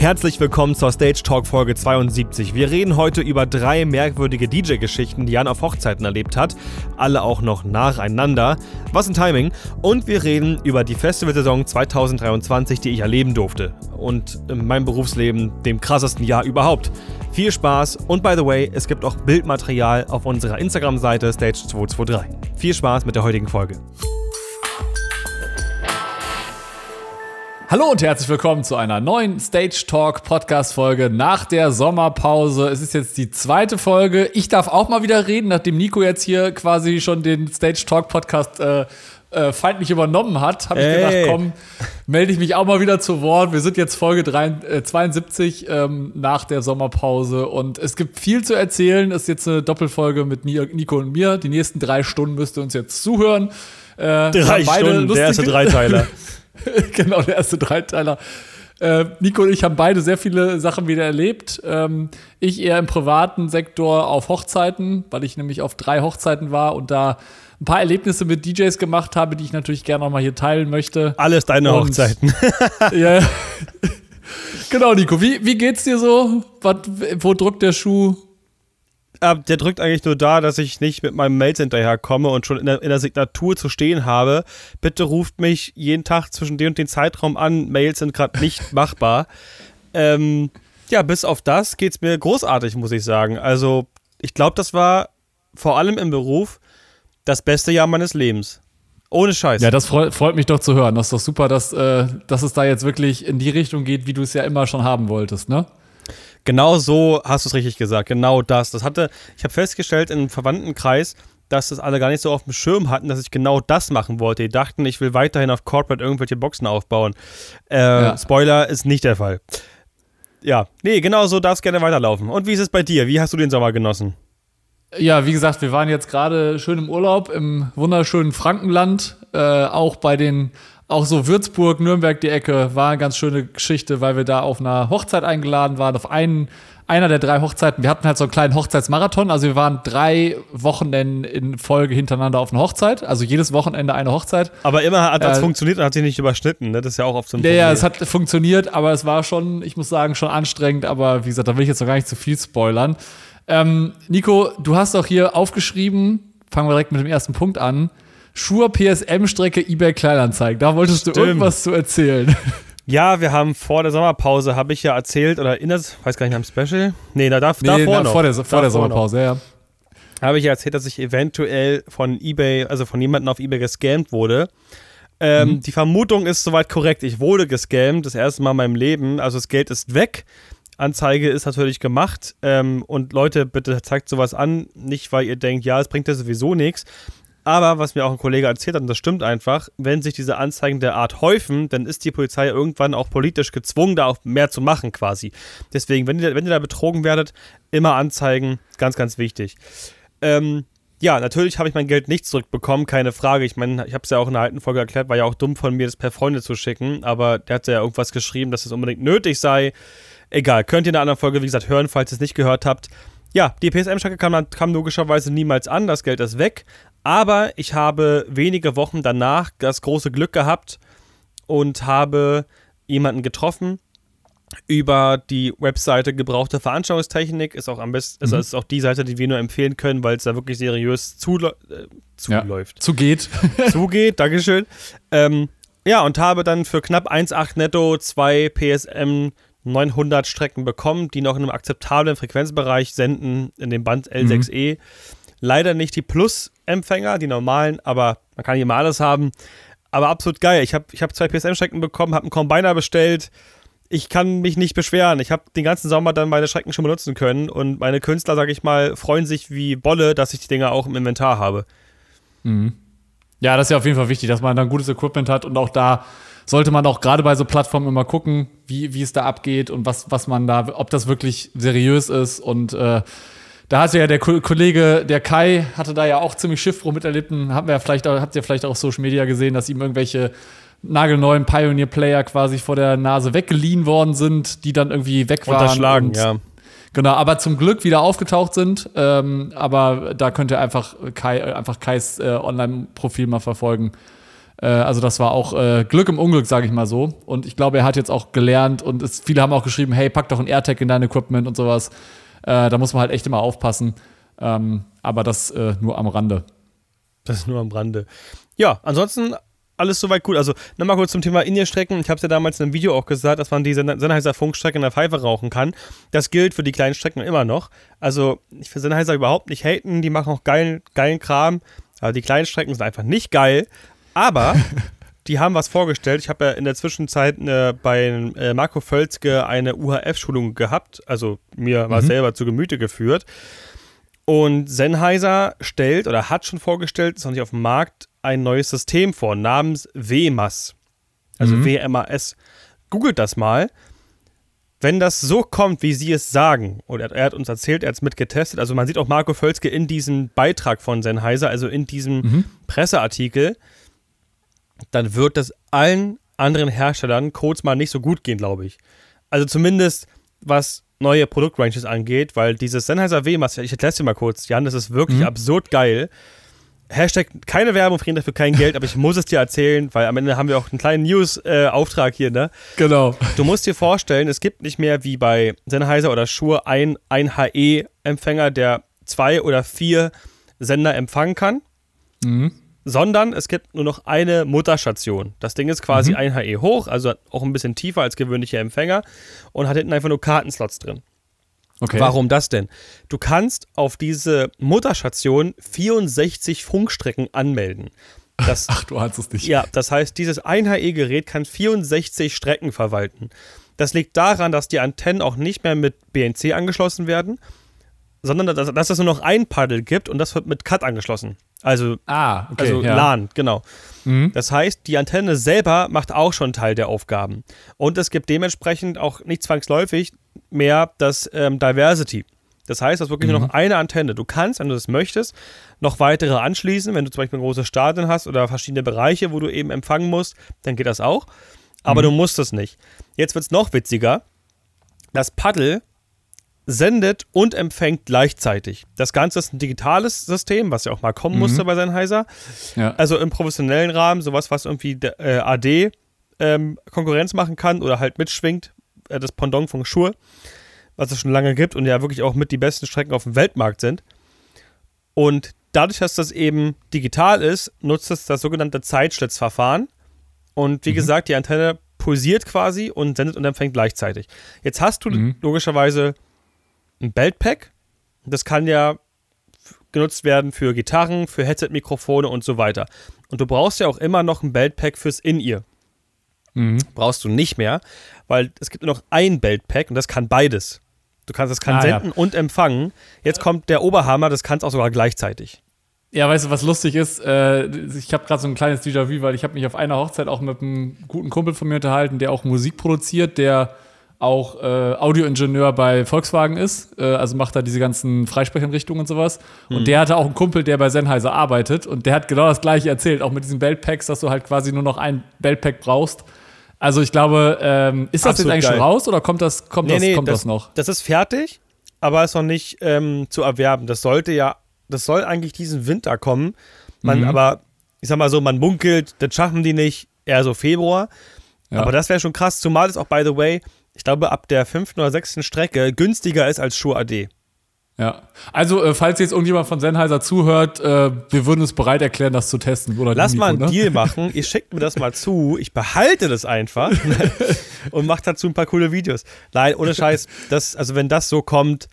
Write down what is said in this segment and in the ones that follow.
Herzlich willkommen zur Stage Talk Folge 72. Wir reden heute über drei merkwürdige DJ-Geschichten, die Jan auf Hochzeiten erlebt hat. Alle auch noch nacheinander. Was ein Timing. Und wir reden über die Festivalsaison 2023, die ich erleben durfte. Und in meinem Berufsleben dem krassesten Jahr überhaupt. Viel Spaß und by the way, es gibt auch Bildmaterial auf unserer Instagram-Seite Stage223. Viel Spaß mit der heutigen Folge. Hallo und herzlich willkommen zu einer neuen Stage Talk Podcast Folge nach der Sommerpause. Es ist jetzt die zweite Folge. Ich darf auch mal wieder reden, nachdem Nico jetzt hier quasi schon den Stage Talk Podcast äh, äh, feindlich übernommen hat, habe ich hey. gedacht, komm, melde ich mich auch mal wieder zu Wort. Wir sind jetzt Folge 3, äh, 72 ähm, nach der Sommerpause und es gibt viel zu erzählen. Es ist jetzt eine Doppelfolge mit Nico und mir. Die nächsten drei Stunden müsst ihr uns jetzt zuhören. Äh, drei Stunden, der erste Dreiteiler. genau, der erste Dreiteiler. Äh, Nico und ich haben beide sehr viele Sachen wieder erlebt. Ähm, ich eher im privaten Sektor auf Hochzeiten, weil ich nämlich auf drei Hochzeiten war und da ein paar Erlebnisse mit DJs gemacht habe, die ich natürlich gerne noch mal hier teilen möchte. Alles deine und, Hochzeiten. ja. genau, Nico. Wie, wie geht's dir so? Was, wo drückt der Schuh? Äh, der drückt eigentlich nur da, dass ich nicht mit meinem Mails hinterherkomme und schon in der, in der, Signatur zu stehen habe. Bitte ruft mich jeden Tag zwischen dem und den Zeitraum an. Mails sind gerade nicht machbar. Ähm, ja, bis auf das geht es mir großartig, muss ich sagen. Also, ich glaube, das war vor allem im Beruf das beste Jahr meines Lebens. Ohne Scheiß. Ja, das freut, freut mich doch zu hören. Das ist doch super, dass, äh, dass es da jetzt wirklich in die Richtung geht, wie du es ja immer schon haben wolltest, ne? Genau so hast du es richtig gesagt. Genau das. Das hatte, ich habe festgestellt im Verwandtenkreis, dass das alle gar nicht so auf dem Schirm hatten, dass ich genau das machen wollte. Die dachten, ich will weiterhin auf Corporate irgendwelche Boxen aufbauen. Äh, ja. Spoiler ist nicht der Fall. Ja, nee, genau so darf es gerne weiterlaufen. Und wie ist es bei dir? Wie hast du den Sommer genossen? Ja, wie gesagt, wir waren jetzt gerade schön im Urlaub im wunderschönen Frankenland, äh, auch bei den auch so Würzburg, Nürnberg, die Ecke, war eine ganz schöne Geschichte, weil wir da auf einer Hochzeit eingeladen waren, auf einen, einer der drei Hochzeiten. Wir hatten halt so einen kleinen Hochzeitsmarathon, also wir waren drei Wochenenden in Folge hintereinander auf einer Hochzeit, also jedes Wochenende eine Hochzeit. Aber immer hat das äh, funktioniert und hat sich nicht überschnitten, ne? Das ist ja auch oft so ein Ja, ja, es hat funktioniert, aber es war schon, ich muss sagen, schon anstrengend, aber wie gesagt, da will ich jetzt noch gar nicht zu viel spoilern. Ähm, Nico, du hast auch hier aufgeschrieben, fangen wir direkt mit dem ersten Punkt an Schuhe PSM-Strecke eBay Kleinanzeigen. Da wolltest du Stimmt. irgendwas zu erzählen. Ja, wir haben vor der Sommerpause, habe ich ja erzählt, oder erinnert, weiß gar nicht, am Special? Nee, da darf, nee, davor na, noch. Vor der, vor davor der Sommerpause, noch. ja. Habe ich ja erzählt, dass ich eventuell von eBay, also von jemandem auf eBay gescammt wurde. Ähm, mhm. Die Vermutung ist soweit korrekt. Ich wurde gescammt, das erste Mal in meinem Leben. Also das Geld ist weg. Anzeige ist natürlich gemacht. Ähm, und Leute, bitte zeigt sowas an. Nicht, weil ihr denkt, ja, es bringt ja sowieso nichts, aber was mir auch ein Kollege erzählt hat, und das stimmt einfach, wenn sich diese Anzeigen der Art häufen, dann ist die Polizei irgendwann auch politisch gezwungen, da auch mehr zu machen quasi. Deswegen, wenn ihr, wenn ihr da betrogen werdet, immer anzeigen, ganz, ganz wichtig. Ähm, ja, natürlich habe ich mein Geld nicht zurückbekommen, keine Frage. Ich meine, ich habe es ja auch in der alten Folge erklärt, war ja auch dumm von mir, das per Freunde zu schicken, aber der hat ja irgendwas geschrieben, dass es unbedingt nötig sei. Egal, könnt ihr in einer anderen Folge, wie gesagt, hören, falls ihr es nicht gehört habt. Ja, die PSM-Strecke kam, kam, logischerweise niemals an, das Geld ist weg. Aber ich habe wenige Wochen danach das große Glück gehabt und habe jemanden getroffen über die Webseite Gebrauchte Veranstaltungstechnik. Ist auch am besten, also mhm. ist auch die Seite, die wir nur empfehlen können, weil es da wirklich seriös zuläuft. Äh, zuläuft. Ja, zugeht. zugeht, Dankeschön. Ähm, ja, und habe dann für knapp 1,8 netto zwei PSM 900 Strecken bekommen, die noch in einem akzeptablen Frequenzbereich senden, in dem Band L6E. Mhm. Leider nicht die Plus-Empfänger, die normalen, aber man kann hier mal alles haben. Aber absolut geil. Ich habe ich hab zwei PSM-Strecken bekommen, habe einen Combiner bestellt. Ich kann mich nicht beschweren. Ich habe den ganzen Sommer dann meine Strecken schon benutzen können und meine Künstler, sage ich mal, freuen sich wie Bolle, dass ich die Dinger auch im Inventar habe. Mhm. Ja, das ist ja auf jeden Fall wichtig, dass man dann gutes Equipment hat und auch da sollte man auch gerade bei so Plattformen immer gucken, wie, wie es da abgeht und was, was man da, ob das wirklich seriös ist und äh, da hatte ja der Kollege, der Kai, hatte da ja auch ziemlich Schiffbruch miterlebt. Haben wir ja vielleicht, habt ihr vielleicht auch auf Social Media gesehen, dass ihm irgendwelche nagelneuen Pioneer-Player quasi vor der Nase weggeliehen worden sind, die dann irgendwie weg waren. Unterschlagen, ja. Genau, aber zum Glück wieder aufgetaucht sind. Ähm, aber da könnt ihr einfach, Kai, einfach Kais äh, Online-Profil mal verfolgen. Äh, also das war auch äh, Glück im Unglück, sage ich mal so. Und ich glaube, er hat jetzt auch gelernt und es, viele haben auch geschrieben, hey, pack doch ein AirTag in dein Equipment und sowas. Äh, da muss man halt echt immer aufpassen. Ähm, aber das äh, nur am Rande. Das ist nur am Rande. Ja, ansonsten alles soweit gut. Also nochmal kurz zum Thema In-Ear-Strecken. Ich habe es ja damals in einem Video auch gesagt, dass man die Sennheiser Funkstrecke in der Pfeife rauchen kann. Das gilt für die kleinen Strecken immer noch. Also ich will Sennheiser überhaupt nicht haten. Die machen auch geilen, geilen Kram. Aber die kleinen Strecken sind einfach nicht geil. Aber die haben was vorgestellt. Ich habe ja in der Zwischenzeit äh, bei äh, Marco Völzke eine UHF-Schulung gehabt. Also mir mhm. war selber zu Gemüte geführt. Und Sennheiser stellt oder hat schon vorgestellt, ist noch nicht auf dem Markt, ein neues System vor, namens WMAS. Also mhm. WMAS. Googelt das mal. Wenn das so kommt, wie sie es sagen, oder er hat uns erzählt, er hat es mitgetestet, also man sieht auch Marco Völzke in diesem Beitrag von Sennheiser, also in diesem mhm. Presseartikel, dann wird das allen anderen Herstellern kurz mal nicht so gut gehen, glaube ich. Also zumindest was neue Produktranges angeht, weil dieses Sennheiser WMAS, ich erkläre es dir mal kurz, Jan, das ist wirklich mhm. absurd geil. Hashtag keine Werbung, kriegen dafür kein Geld, aber ich muss es dir erzählen, weil am Ende haben wir auch einen kleinen News-Auftrag äh, hier, ne? Genau. Du musst dir vorstellen, es gibt nicht mehr wie bei Sennheiser oder Shure ein, ein HE-Empfänger, der zwei oder vier Sender empfangen kann, mhm. Sondern es gibt nur noch eine Mutterstation. Das Ding ist quasi mhm. ein HE hoch, also auch ein bisschen tiefer als gewöhnliche Empfänger und hat hinten einfach nur Kartenslots drin. Okay. Warum das denn? Du kannst auf diese Mutterstation 64 Funkstrecken anmelden. Das, Ach, du hast es nicht. Ja, das heißt, dieses 1HE-Gerät kann 64 Strecken verwalten. Das liegt daran, dass die Antennen auch nicht mehr mit BNC angeschlossen werden, sondern dass, dass es nur noch ein Paddel gibt und das wird mit CAT angeschlossen. Also, ah, okay, also ja. LAN, genau. Mhm. Das heißt, die Antenne selber macht auch schon Teil der Aufgaben. Und es gibt dementsprechend auch nicht zwangsläufig mehr das ähm, Diversity. Das heißt, es ist wirklich mhm. nur noch eine Antenne. Du kannst, wenn du das möchtest, noch weitere anschließen. Wenn du zum Beispiel ein großes Stadion hast oder verschiedene Bereiche, wo du eben empfangen musst, dann geht das auch. Aber mhm. du musst es nicht. Jetzt wird es noch witziger. Das Paddel sendet und empfängt gleichzeitig. Das Ganze ist ein digitales System, was ja auch mal kommen mhm. musste bei Sennheiser. Ja. Also im professionellen Rahmen, sowas, was irgendwie äh, AD ähm, Konkurrenz machen kann oder halt mitschwingt, äh, das Pendant von Shure, was es schon lange gibt und ja wirklich auch mit die besten Strecken auf dem Weltmarkt sind. Und dadurch, dass das eben digital ist, nutzt es das sogenannte Zeitschlitzverfahren. Und wie mhm. gesagt, die Antenne pulsiert quasi und sendet und empfängt gleichzeitig. Jetzt hast du mhm. logischerweise ein Beltpack. Das kann ja genutzt werden für Gitarren, für Headset-Mikrofone und so weiter. Und du brauchst ja auch immer noch ein Beltpack fürs In-Ear. Mhm. Brauchst du nicht mehr, weil es gibt nur noch ein Beltpack und das kann beides. Du kannst das kann ah, senden ja. und empfangen. Jetzt kommt der Oberhammer, das kannst auch sogar gleichzeitig. Ja, weißt du, was lustig ist? Äh, ich habe gerade so ein kleines Déjà-vu, weil ich habe mich auf einer Hochzeit auch mit einem guten Kumpel von mir unterhalten, der auch Musik produziert, der auch äh, Audioingenieur bei Volkswagen ist, äh, also macht da diese ganzen Freisprechinrichtungen und sowas. Mhm. Und der hatte auch einen Kumpel, der bei Sennheiser arbeitet und der hat genau das gleiche erzählt, auch mit diesen Beltpacks, dass du halt quasi nur noch ein Beltpack brauchst. Also ich glaube, ähm, ist das Absolut jetzt eigentlich geil. schon raus oder kommt das, kommt nee, das, nee, kommt das, das, noch? Das ist fertig, aber ist noch nicht ähm, zu erwerben. Das sollte ja, das soll eigentlich diesen Winter kommen. Man, mhm. aber ich sag mal so, man munkelt, das schaffen die nicht, eher so Februar. Ja. Aber das wäre schon krass, zumal es auch, by the way, ich glaube, ab der fünften oder sechsten Strecke günstiger ist als Shure AD. Ja, also äh, falls jetzt irgendjemand von Sennheiser zuhört, äh, wir würden uns bereit erklären, das zu testen. Oder Lass mal einen ne? Deal machen, ihr schickt mir das mal zu, ich behalte das einfach und macht dazu ein paar coole Videos. Nein, ohne Scheiß, das, also wenn das so kommt,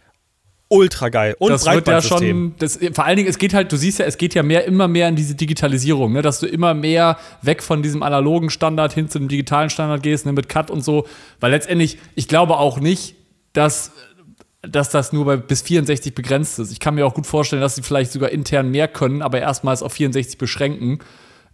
ultra geil. Und das wird ja schon, das, vor allen Dingen, es geht halt, du siehst ja, es geht ja mehr, immer mehr in diese Digitalisierung, ne, dass du immer mehr weg von diesem analogen Standard hin zu dem digitalen Standard gehst, ne, mit Cut und so, weil letztendlich, ich glaube auch nicht, dass dass das nur bei bis 64 begrenzt ist. Ich kann mir auch gut vorstellen, dass sie vielleicht sogar intern mehr können, aber erstmals auf 64 beschränken.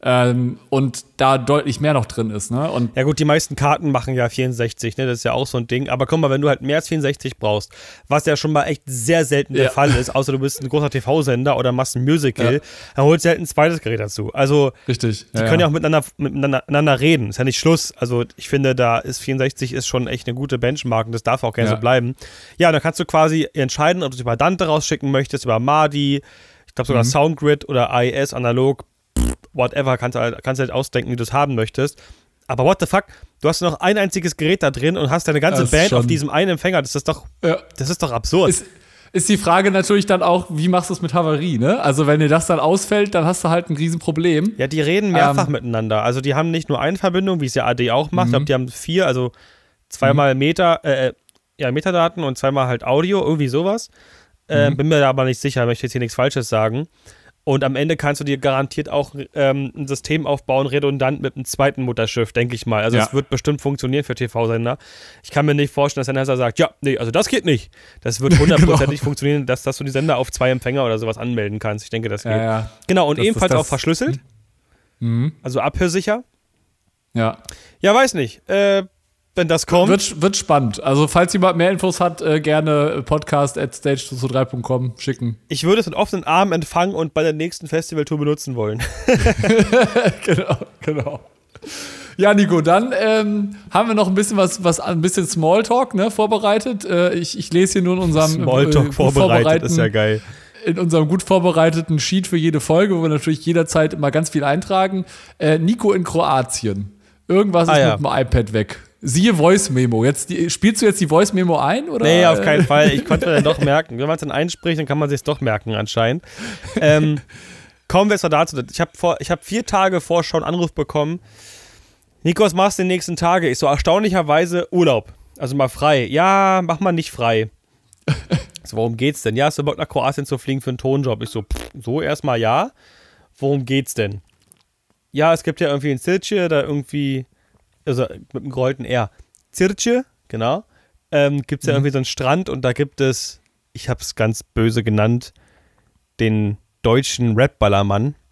Ähm, und da deutlich mehr noch drin ist. Ne? Und ja gut, die meisten Karten machen ja 64, ne? das ist ja auch so ein Ding. Aber guck mal, wenn du halt mehr als 64 brauchst, was ja schon mal echt sehr selten der Fall ist, außer du bist ein großer TV-Sender oder machst ein Musical, ja. dann holst du halt ein zweites Gerät dazu. Also Richtig. die ja, können ja auch miteinander, miteinander reden. Ist ja nicht Schluss. Also ich finde, da ist 64 ist schon echt eine gute Benchmark und das darf auch gerne so bleiben. Ja, dann kannst du quasi entscheiden, ob du es über Dante rausschicken möchtest, über Madi, ich glaube sogar mhm. Soundgrid oder AES analog whatever, kannst du halt, kannst halt ausdenken, wie du es haben möchtest. Aber what the fuck? Du hast noch ein einziges Gerät da drin und hast deine ganze Band auf diesem einen Empfänger. Das ist doch, ja. das ist doch absurd. Ist, ist die Frage natürlich dann auch, wie machst du es mit Havarie, ne? Also wenn dir das dann ausfällt, dann hast du halt ein Riesenproblem. Ja, die reden mehrfach ähm, miteinander. Also die haben nicht nur eine Verbindung, wie es ja AD auch macht, ich glaube, die haben vier, also zweimal mhm. Meter, äh, äh, ja, Metadaten und zweimal halt Audio, irgendwie sowas. Äh, mhm. Bin mir da aber nicht sicher, möchte jetzt hier nichts Falsches sagen. Und am Ende kannst du dir garantiert auch ähm, ein System aufbauen, redundant mit einem zweiten Mutterschiff, denke ich mal. Also es wird bestimmt funktionieren für TV-Sender. Ich kann mir nicht vorstellen, dass der Netzer sagt, ja, nee, also das geht nicht. Das wird hundertprozentig genau. funktionieren, dass, dass du die Sender auf zwei Empfänger oder sowas anmelden kannst. Ich denke, das geht. Ja, ja. Genau, und das, ebenfalls das, auch verschlüsselt. Mhm. Also abhörsicher. Ja. Ja, weiß nicht. Äh, wenn das kommt. Wird, wird spannend. Also, falls jemand mehr Infos hat, äh, gerne podcast at stage223.com schicken. Ich würde es mit offenen Armen empfangen und bei der nächsten Festivaltour benutzen wollen. genau, genau. Ja, Nico, dann ähm, haben wir noch ein bisschen was, was ein bisschen Smalltalk ne, vorbereitet. Äh, ich, ich lese hier nur in unserem Smalltalk äh, vorbereitet, ist ja geil. In unserem gut vorbereiteten Sheet für jede Folge, wo wir natürlich jederzeit immer ganz viel eintragen. Äh, Nico in Kroatien. Irgendwas ah, ist ja. mit dem iPad weg. Siehe Voice Memo. Jetzt die, spielst du jetzt die Voice Memo ein? Oder? Nee, auf keinen Fall. Ich konnte mir dann doch merken. Wenn man es dann einspricht, dann kann man sich doch merken, anscheinend. Ähm, kommen wir jetzt mal dazu. Ich habe hab vier Tage vor schon einen Anruf bekommen. Nikos, machst du die nächsten Tage? Ich so erstaunlicherweise Urlaub. Also mal frei. Ja, mach mal nicht frei. so, worum geht's denn? Ja, hast du Bock nach Kroatien zu fliegen für einen Tonjob? Ich so, pff, so erstmal ja. Worum geht's denn? Ja, es gibt ja irgendwie in Silce da irgendwie also mit einem gerollten R. Zirce, genau, ähm, gibt es ja mhm. irgendwie so einen Strand und da gibt es, ich habe es ganz böse genannt, den deutschen Rap-Ballermann.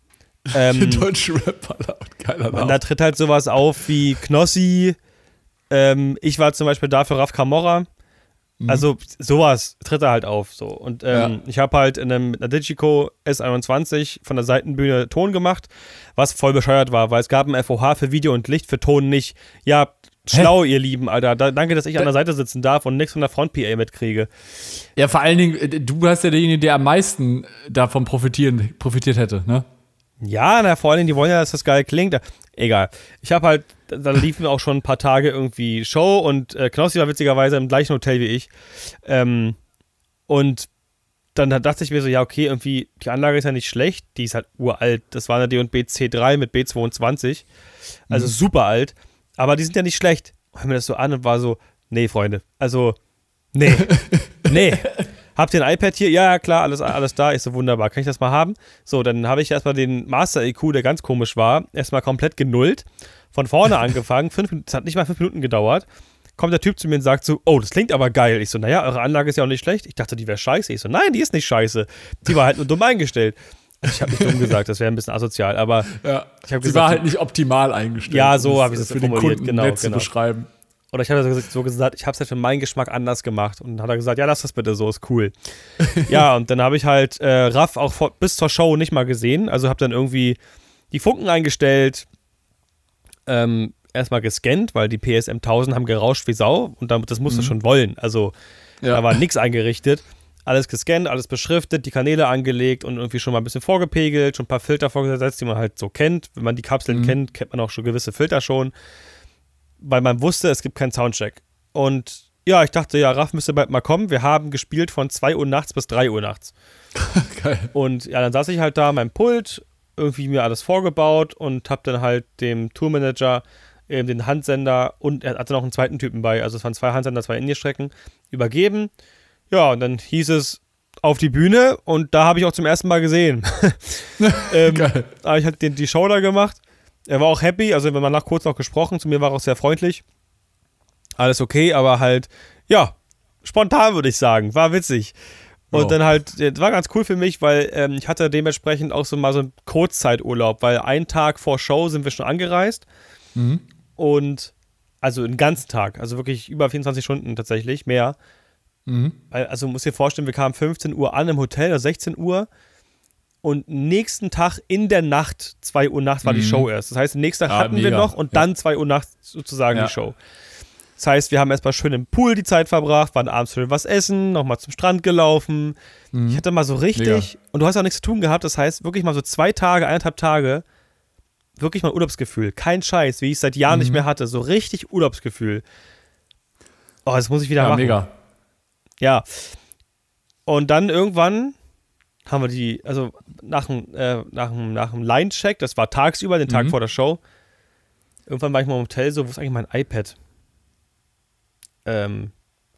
Ähm, den deutschen Rap-Ballermann, geiler Name. Und da tritt halt sowas auf wie Knossi, ähm, ich war zum Beispiel da für Raf Camorra. Mhm. Also sowas tritt er halt auf. So. Und ähm, ja. ich habe halt in einem einer Digico S21 von der Seitenbühne Ton gemacht, was voll bescheuert war, weil es gab ein FOH für Video und Licht, für Ton nicht. Ja, schlau, Hä? ihr Lieben, Alter. Da, danke, dass ich an der Seite sitzen darf und nichts von der Front-PA mitkriege. Ja, vor allen Dingen, äh, du hast ja derjenige, der am meisten davon profitieren, profitiert hätte, ne? Ja, na, vor allen Dingen, die wollen ja, dass das geil klingt. Egal. Ich habe halt da liefen auch schon ein paar Tage irgendwie Show und äh, Knossi war witzigerweise im gleichen Hotel wie ich. Ähm, und dann dachte ich mir so, ja, okay, irgendwie, die Anlage ist ja nicht schlecht, die ist halt uralt. Das war eine D&B C3 mit B22, also mhm. super alt, aber die sind ja nicht schlecht. Hör mir das so an und war so, nee, Freunde, also, nee, nee. Habt ihr ein iPad hier? Ja, ja, klar, alles, alles da. Ist so wunderbar. Kann ich das mal haben? So, dann habe ich erstmal den Master EQ, der ganz komisch war, erstmal komplett genullt von vorne angefangen. Fünf, es hat nicht mal fünf Minuten gedauert. Kommt der Typ zu mir und sagt so, oh, das klingt aber geil. Ich so, naja, eure Anlage ist ja auch nicht schlecht. Ich dachte, die wäre scheiße. Ich so, nein, die ist nicht scheiße. Die war halt nur dumm eingestellt. Ich habe nicht dumm gesagt, das wäre ein bisschen asozial, aber ja, sie gesagt, war halt nicht optimal eingestellt. Ja, so habe ich es so formuliert, Kunden genau, genau. zu beschreiben. Oder ich habe so gesagt, ich habe es halt für meinen Geschmack anders gemacht. Und dann hat er gesagt, ja, lass das bitte so, ist cool. ja, und dann habe ich halt äh, Raff auch vor, bis zur Show nicht mal gesehen. Also habe dann irgendwie die Funken eingestellt, ähm, erstmal gescannt, weil die PSM 1000 haben gerauscht wie Sau und das musst du mhm. schon wollen. Also ja. da war nichts eingerichtet. Alles gescannt, alles beschriftet, die Kanäle angelegt und irgendwie schon mal ein bisschen vorgepegelt, schon ein paar Filter vorgesetzt, die man halt so kennt. Wenn man die Kapseln mhm. kennt, kennt man auch schon gewisse Filter schon, weil man wusste, es gibt keinen Soundcheck. Und ja, ich dachte, ja, Raff müsste bald mal kommen. Wir haben gespielt von 2 Uhr nachts bis 3 Uhr nachts. Geil. Und ja, dann saß ich halt da mein Pult, irgendwie mir alles vorgebaut und hab dann halt dem Tourmanager eben den Handsender und er hatte noch einen zweiten Typen bei, also es waren zwei Handsender, zwei Indie-Strecken, übergeben. Ja, und dann hieß es auf die Bühne und da habe ich auch zum ersten Mal gesehen. ähm, Geil. Habe ich den, die Show da gemacht. Er war auch happy, also wenn man nach kurz noch gesprochen, zu mir war er auch sehr freundlich. Alles okay, aber halt, ja, spontan würde ich sagen, war witzig. Und oh. dann halt, das war ganz cool für mich, weil ähm, ich hatte dementsprechend auch so mal so einen Kurzzeiturlaub, weil einen Tag vor Show sind wir schon angereist. Mhm. Und also einen ganzen Tag, also wirklich über 24 Stunden tatsächlich, mehr. Mhm. Also muss dir vorstellen, wir kamen 15 Uhr an im Hotel, also 16 Uhr. Und nächsten Tag in der Nacht, 2 Uhr nachts, war mhm. die Show erst. Das heißt, nächsten Tag ah, hatten mega. wir noch und dann 2 Uhr nachts sozusagen ja. die Show. Das heißt, wir haben erstmal schön im Pool die Zeit verbracht, waren abends schön was essen, nochmal zum Strand gelaufen. Mhm. Ich hatte mal so richtig, mega. und du hast auch nichts zu tun gehabt, das heißt, wirklich mal so zwei Tage, eineinhalb Tage wirklich mal Urlaubsgefühl. Kein Scheiß, wie ich es seit Jahren Mhm. nicht mehr hatte. So richtig Urlaubsgefühl. Oh, das muss ich wieder Ja, machen. mega. Ja. Und dann irgendwann haben wir die, also nach dem, äh, nach dem, nach dem Line-Check, das war tagsüber, den Tag Mhm. vor der Show. Irgendwann war ich mal im Hotel, so, wo ist eigentlich mein iPad? Ähm,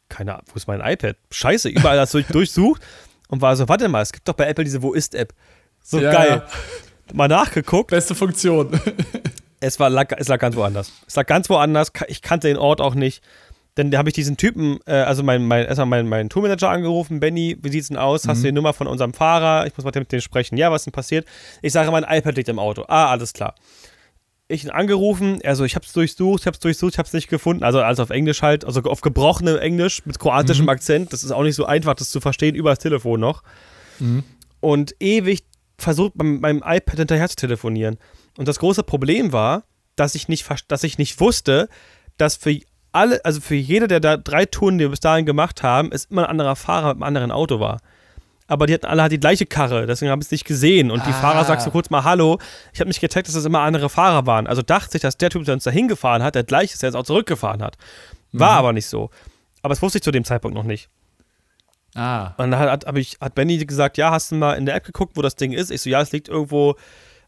keine Ahnung, wo ist mein iPad? Scheiße, überall das durch, durchsucht und war so, warte mal, es gibt doch bei Apple diese Wo ist-App. So Ja, geil. ja. Mal nachgeguckt, Beste Funktion. es, war, lag, es lag ganz woanders. Es lag ganz woanders, ich kannte den Ort auch nicht. Dann habe ich diesen Typen, äh, also mein, mein, erstmal meinen mein Tourmanager angerufen, Benny, wie sieht's denn aus? Hast du die Nummer von unserem Fahrer? Ich muss mal mit dem sprechen. Ja, was ist denn passiert? Ich sage, mein iPad liegt im Auto. Ah, alles klar. Ich ihn angerufen, er so, ich hab's durchsucht, ich hab's durchsucht, ich hab's nicht gefunden. Also alles auf Englisch halt, also auf gebrochenem Englisch mit kroatischem Akzent. Das ist auch nicht so einfach, das zu verstehen, über das Telefon noch. Und ewig versucht, beim, beim iPad hinterher zu telefonieren. Und das große Problem war, dass ich nicht, dass ich nicht wusste, dass für alle, also für jede der da drei Touren, die wir bis dahin gemacht haben, es immer ein anderer Fahrer mit einem anderen Auto war. Aber die hatten alle halt die gleiche Karre, deswegen habe ich es nicht gesehen. Und die Ah. Fahrer sagst so kurz mal Hallo. Ich habe nicht gecheckt, dass es immer andere Fahrer waren. Also dachte ich, dass der Typ, der uns da hingefahren hat, der gleiche ist, der jetzt auch zurückgefahren hat. War aber nicht so. Aber das wusste ich zu dem Zeitpunkt noch nicht. ah. Und dann hat, hab ich, hat Benny gesagt, ja, hast du mal in der App geguckt, wo das Ding ist? Ich so, ja, es liegt irgendwo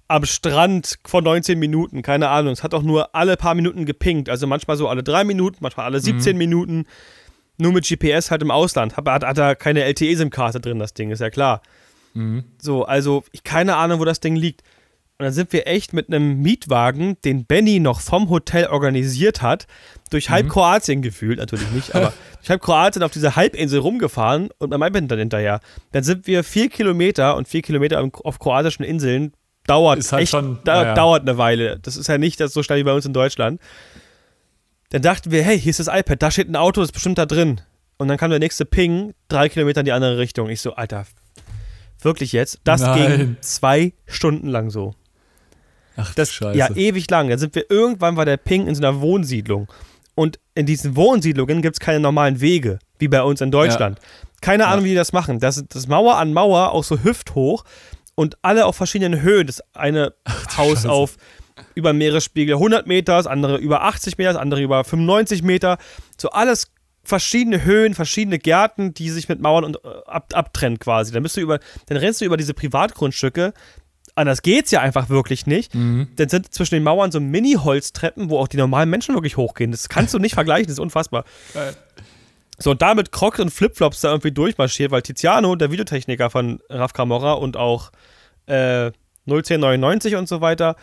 am Strand vor 19 Minuten, keine Ahnung. Es hat auch nur alle paar Minuten gepinkt. Also manchmal so alle drei Minuten, manchmal alle 17 Minuten. Nur mit GPS halt im Ausland. Hat, hat, hat er keine LTE-SIM-Karte drin, das Ding, ist ja klar. So, also ich keine Ahnung, wo das Ding liegt. Und dann sind wir echt mit einem Mietwagen, den Benny noch vom Hotel organisiert hat, durch halb Kroatien gefühlt, natürlich nicht, aber durch halb Kroatien auf diese Halbinsel rumgefahren und mein iPad dann hinterher. Dann sind wir vier Kilometer und vier Kilometer auf kroatischen Inseln dauert Ist halt echt, schon- da, naja. dauert eine Weile. Das ist ja nicht das so schnell wie bei uns in Deutschland. Dann dachten wir, hey, hier ist das iPad, da steht ein Auto, das ist bestimmt da drin. Und dann kam der nächste Ping, drei Kilometer in die andere Richtung. Ich so, Alter, wirklich jetzt? Das Nein. ging zwei Stunden lang so. Ach, Das, Scheiße. ja, ewig lang. Dann sind wir, irgendwann war der Ping in so einer Wohnsiedlung. Und in diesen Wohnsiedlungen gibt es keine normalen Wege, wie bei uns in Deutschland. Keine Ahnung, wie die das machen. Das ist das Mauer an Mauer, auch so hüfthoch und alle auf verschiedenen Höhen. Das eine Haus Scheiße. auf über Meeresspiegel 100 Meter, das andere über 80 Meter, das andere über 95 Meter. So alles verschiedene Höhen, verschiedene Gärten, die sich mit Mauern und, äh, ab, abtrennen quasi. Dann bist du über, dann rennst du über diese Privatgrundstücke. Anders geht's ja einfach wirklich nicht. Dann sind zwischen den Mauern so Mini-Holztreppen, wo auch die normalen Menschen wirklich hochgehen. Das kannst du nicht vergleichen, das ist unfassbar. Geil. So, und damit Crocs und Flipflops da irgendwie durchmarschiert, weil Tiziano, der Videotechniker von Raf Camorra und auch äh, 01099 und so weiter,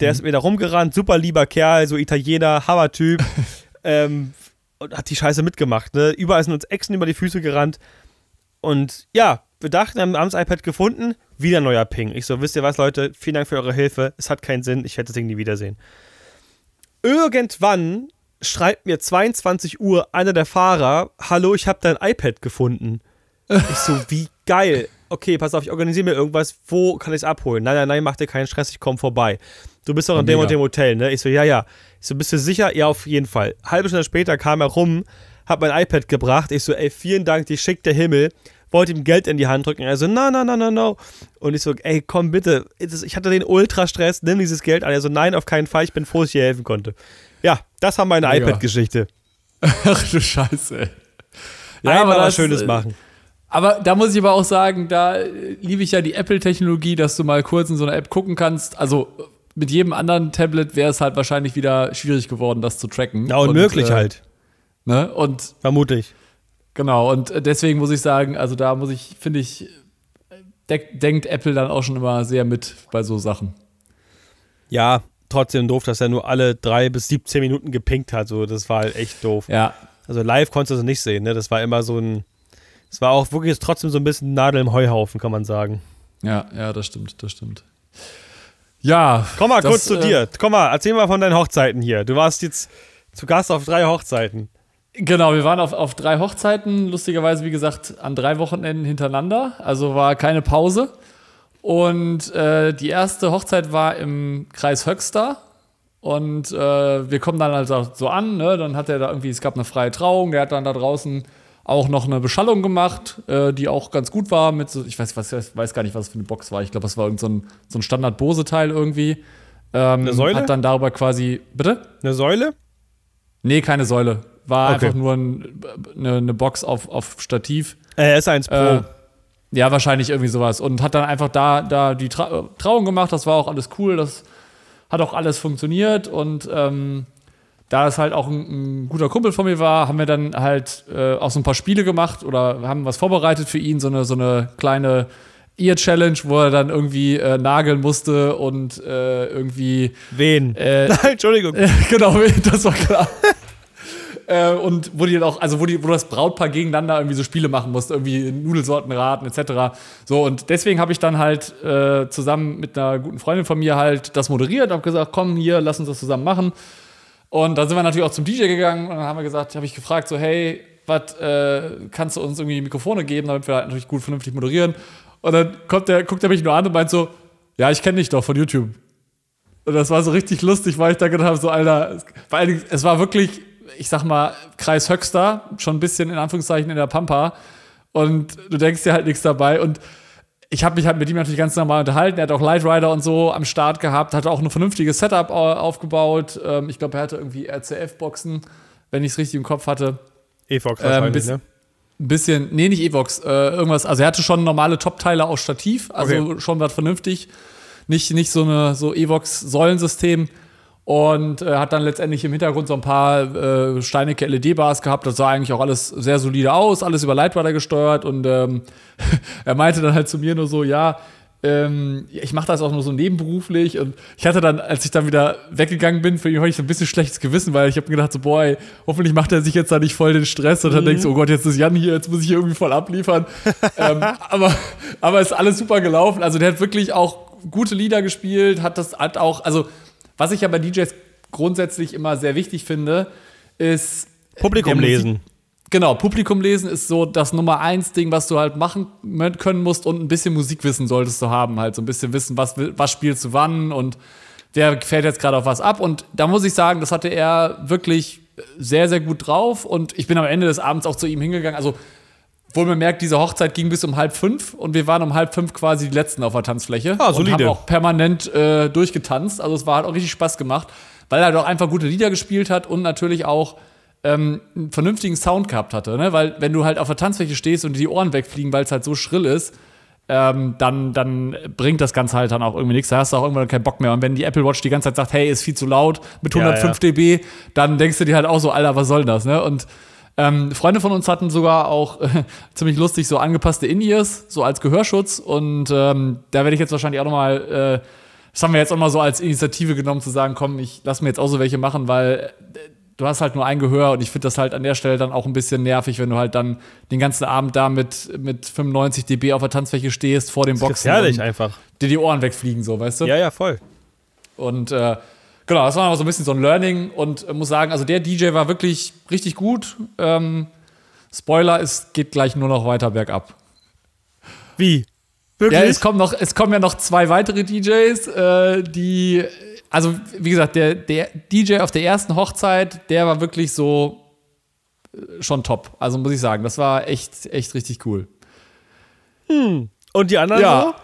der ist mir da rumgerannt, super lieber Kerl, so Italiener, Hammertyp, ähm, und hat die Scheiße mitgemacht, ne? Überall sind uns Echsen über die Füße gerannt. Und ja, wir dachten, haben haben das iPad gefunden, wieder neuer Ping. Ich so, wisst ihr was, Leute, vielen Dank für eure Hilfe, es hat keinen Sinn, ich werde das Ding nie wiedersehen. Irgendwann schreibt mir 22 Uhr einer der Fahrer, hallo, ich habe dein iPad gefunden. Ich so, wie geil. Okay, pass auf, ich organisiere mir irgendwas. Wo kann ich es abholen? Nein, nein, nein, mach dir keinen Stress, ich komme vorbei. Du bist doch in dem und dem Hotel, ne? Ich so, ja, ja. Ich so, bist du sicher? Ja, auf jeden Fall. Halbe Stunde später kam er rum, hat mein iPad gebracht. Ich so, ey, vielen Dank, die schickt der Himmel. Wollte ihm Geld in die Hand drücken. Er so, no, no, no, no, no. Und ich so, ey, komm bitte. Ich hatte den Ultrastress, nimm dieses Geld an. Er so, nein, auf keinen Fall, ich bin froh, dass ich dir helfen konnte. Ja, das war meine iPad-Geschichte. Ach du Scheiße. ey. Einmal was das- Schönes äh, machen. Aber da muss ich aber auch sagen, da liebe ich ja die Apple-Technologie, dass du mal kurz in so einer App gucken kannst. Also mit jedem anderen Tablet wäre es halt wahrscheinlich wieder schwierig geworden, das zu tracken. Ja, unmöglich äh, halt. Ne? Und Vermutlich. genau, und deswegen muss ich sagen, also da muss ich, finde ich, deck, denkt Apple dann auch schon immer sehr mit bei so Sachen. Ja, trotzdem doof, dass er nur alle drei bis 17 Minuten gepinkt hat. So, das war halt echt doof. Ja, Also live konntest du das nicht sehen, ne? Das war immer so ein. Es war auch wirklich trotzdem so ein bisschen Nadel im Heuhaufen, kann man sagen. ja, ja, das stimmt, das stimmt. Ja. Komm mal das, kurz zu äh, dir. Komm mal, erzähl mal von deinen Hochzeiten hier. Du warst jetzt zu Gast auf drei Hochzeiten. Genau, wir waren auf, auf drei Hochzeiten, lustigerweise, wie gesagt, an drei Wochenenden hintereinander. Also war keine Pause. Und äh, die erste Hochzeit war im Kreis Höxter. Und äh, wir kommen dann also so an, ne? dann hat er da irgendwie, es gab eine freie Trauung, der hat dann da draußen auch noch eine Beschallung gemacht, äh, die auch ganz gut war mit so, ich weiß, was, weiß gar nicht, was für eine Box war. Ich glaube, das war irgend so ein, so ein Standard-Bose-Teil irgendwie. Ähm, Eine Säule? Hat dann darüber quasi, bitte? Eine Säule? Nee, keine Säule. War Okay. einfach nur ein, eine, eine Box auf, auf Stativ. Äh, S1 Pro. Äh, ja, wahrscheinlich irgendwie sowas. Und hat dann einfach da, da die Tra Trauung gemacht. Das war auch alles cool. Das hat auch alles funktioniert. Und ähm, da es halt auch ein, ein guter Kumpel von mir war, haben wir dann halt äh, auch so ein paar Spiele gemacht oder haben was vorbereitet für ihn. So eine, so eine kleine Ear-Challenge, wo er dann irgendwie äh, nageln musste und äh, irgendwie Wen? äh, Nein, Entschuldigung. genau, das war klar. äh, und wo die dann auch, also wo, die, wo das Brautpaar gegeneinander irgendwie so Spiele machen musste, irgendwie Nudelsorten raten, etc. So, und deswegen habe ich dann halt äh, zusammen mit einer guten Freundin von mir halt das moderiert, habe gesagt, komm hier, lass uns das zusammen machen. Und dann sind wir natürlich auch zum DJ gegangen und dann haben wir gesagt, habe ich gefragt, so, hey, was äh, kannst du uns irgendwie Mikrofone geben, damit wir halt natürlich gut vernünftig moderieren. Und dann kommt der, guckt er mich nur an und meint so, ja, ich kenne dich doch von YouTube. Und das war so richtig lustig, weil ich da gedacht habe, so, Alter, vor allen Dingen, es war wirklich, ich sag mal, Kreis Höxter, schon ein bisschen in Anführungszeichen in der Pampa. Und du denkst dir halt nichts dabei. Und ich habe mich halt mit ihm natürlich ganz normal unterhalten. Er hat auch Light Rider und so am Start gehabt, hatte auch ein vernünftiges Setup au- aufgebaut. Ähm, ich glaube, er hatte irgendwie RCF-Boxen, wenn ich es richtig im Kopf hatte. Evox Ähm, wahrscheinlich, ne? Ein bisschen, nee, nicht Evox, äh, irgendwas. Also er hatte schon normale Top-Teile aus Stativ, also Okay. schon was vernünftig. Nicht, nicht so eine so Evox-Säulensystem. Und äh, hat dann letztendlich im Hintergrund so ein paar äh, Steinecke LED-Bars gehabt. Das sah eigentlich auch alles sehr solide aus, alles über Lightrider gesteuert. Und ähm, er meinte dann halt zu mir nur so, ja, ähm, ich mache das auch nur so nebenberuflich. Und ich hatte dann, als ich dann wieder weggegangen bin, für ihn hatte ich so ein bisschen schlechtes Gewissen, weil ich habe mir gedacht, so, boah, ey, hoffentlich macht er sich jetzt da nicht voll den Stress. Und dann denkst du, oh Gott, jetzt ist Jan hier, jetzt muss ich hier irgendwie voll abliefern. ähm, aber, aber ist alles super gelaufen. Also der hat wirklich auch gute Lieder gespielt, hat das hat auch, also was ich ja bei DJs grundsätzlich immer sehr wichtig finde, ist Publikum der Musik- lesen. Genau, Publikum lesen ist so das Nummer eins Ding, was du halt machen können musst und ein bisschen Musikwissen solltest du haben, halt so ein bisschen wissen, was, was spielst du wann und wer fährt jetzt gerade auf was ab. Und da muss ich sagen, das hatte er wirklich sehr, sehr gut drauf und ich bin am Ende des Abends auch zu ihm hingegangen. Also, wohl bemerkt, diese Hochzeit ging bis um halb fünf und wir waren um halb fünf quasi die Letzten auf der Tanzfläche. Ah, Und solide. haben auch permanent äh, durchgetanzt. Also, es war halt auch richtig Spaß gemacht, weil er doch einfach gute Lieder gespielt hat und natürlich auch ähm, einen vernünftigen Sound gehabt hatte. Ne? Weil, wenn du halt auf der Tanzfläche stehst und dir die Ohren wegfliegen, weil es halt so schrill ist, ähm, dann, dann bringt das Ganze halt dann auch irgendwie nichts. Da hast du auch irgendwann keinen Bock mehr. Und wenn die Apple Watch die ganze Zeit sagt, hey, ist viel zu laut mit Ja, 105 dB, dann denkst du dir halt auch so, Alter, was soll denn das? Ne? Und ähm, Freunde von uns hatten sogar auch äh, ziemlich lustig so angepasste In-Ears, so als Gehörschutz. Und ähm, da werde ich jetzt wahrscheinlich auch noch mal, äh, das haben wir jetzt auch mal so als Initiative genommen, zu sagen, komm, ich lass mir jetzt auch so welche machen, weil äh, du hast halt nur ein Gehör und ich finde das halt an der Stelle dann auch ein bisschen nervig, wenn du halt dann den ganzen Abend da mit, mit 95 dB auf der Tanzfläche stehst, vor dem Boxen gefährlich und einfach. dir die Ohren wegfliegen, so, weißt du? Ja, ja, voll. Und äh, genau, das war noch so ein bisschen so ein Learning und äh, muss sagen, also der DJ war wirklich richtig gut. Ähm, Spoiler, es geht gleich nur noch weiter bergab. Wie? Wirklich? Ja, es kommen, noch, es kommen ja noch zwei weitere DJs, äh, die, also wie gesagt, der, der DJ auf der ersten Hochzeit, der war wirklich so äh, schon top. Also muss ich sagen, das war echt, echt richtig cool. Und die anderen Ja.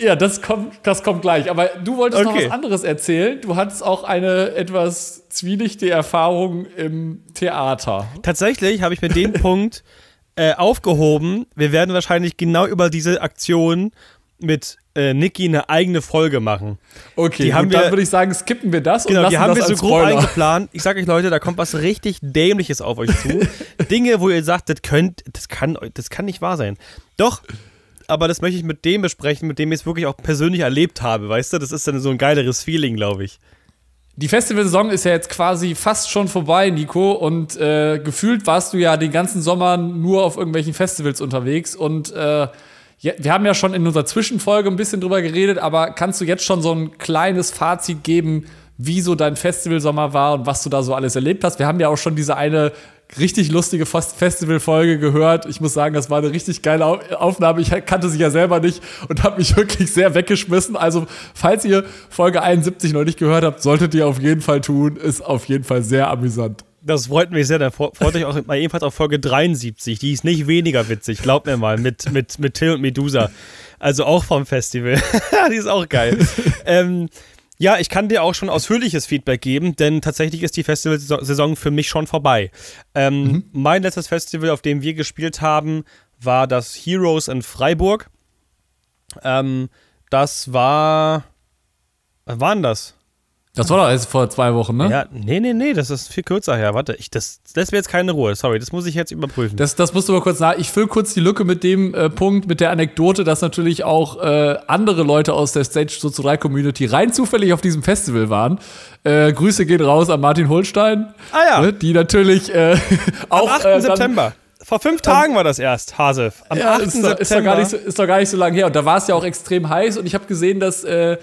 Ja, das kommt, das kommt gleich. Aber du wolltest noch Okay. was anderes erzählen. Du hattest auch eine etwas zwielichte Erfahrung im Theater. Tatsächlich habe ich mir den Punkt äh, aufgehoben. Wir werden wahrscheinlich genau über diese Aktion mit äh, Niki eine eigene Folge machen. Okay, Die haben gut, dann wir- würde ich sagen, skippen wir das und Genau, lassen die haben das wir so grob Spoiler. eingeplant. Ich sag euch, Leute, da kommt was richtig Dämliches auf euch zu. Dinge, wo ihr sagt, das könnt, das kann, das kann nicht wahr sein. Doch, aber das möchte ich mit dem besprechen, mit dem ich es wirklich auch persönlich erlebt habe, weißt du? Das ist dann so ein geileres Feeling, glaube ich. Die Festivalsaison ist ja jetzt quasi fast schon vorbei, Nico. Und äh, gefühlt warst du ja den ganzen Sommer nur auf irgendwelchen Festivals unterwegs. Und äh, wir haben ja schon in unserer Zwischenfolge ein bisschen drüber geredet, aber kannst du jetzt schon so ein kleines Fazit geben, wie so dein Festivalsommer war und was du da so alles erlebt hast? Wir haben ja auch schon diese eine richtig lustige Fest- Festivalfolge gehört. Ich muss sagen, das war eine richtig geile Au- Aufnahme. Ich kannte sie ja selber nicht und habe mich wirklich sehr weggeschmissen. Also, falls ihr Folge 71 noch nicht gehört habt, solltet ihr auf jeden Fall tun. Ist auf jeden Fall sehr amüsant. Das freut mich sehr. Da fre- freut euch auch mal ebenfalls auf Folge 73. Die ist nicht weniger witzig, glaubt mir mal, mit, mit, mit Till und Medusa. Also auch vom Festival. die ist auch geil. ähm, Ja, ich kann dir auch schon ausführliches Feedback geben, denn tatsächlich ist die Festivalsaison für mich schon vorbei. Ähm, mhm. Mein letztes Festival, auf dem wir gespielt haben, war das Heroes in Freiburg. Ähm, das war. Denn das? Das war doch erst vor zwei Wochen, ne? Ja, nee, nee, nee, das ist viel kürzer her. Warte, ich, das lässt mir jetzt keine Ruhe. Sorry, das muss ich jetzt überprüfen. Das, das musst du mal kurz nach. Ich fülle kurz die Lücke mit dem äh, Punkt, mit der Anekdote, dass natürlich auch äh, andere Leute aus der Stage so 3 Community rein zufällig auf diesem Festival waren. Äh, Grüße gehen raus an Martin Holstein. Ah ja. Ne, die natürlich äh, auch. Am 8. Äh, September. Vor fünf Tagen war das erst, Hasef. Am ja, 8. Ist, September. Ist doch, gar nicht so, ist doch gar nicht so lange her. Und da war es ja auch extrem heiß und ich habe gesehen, dass äh,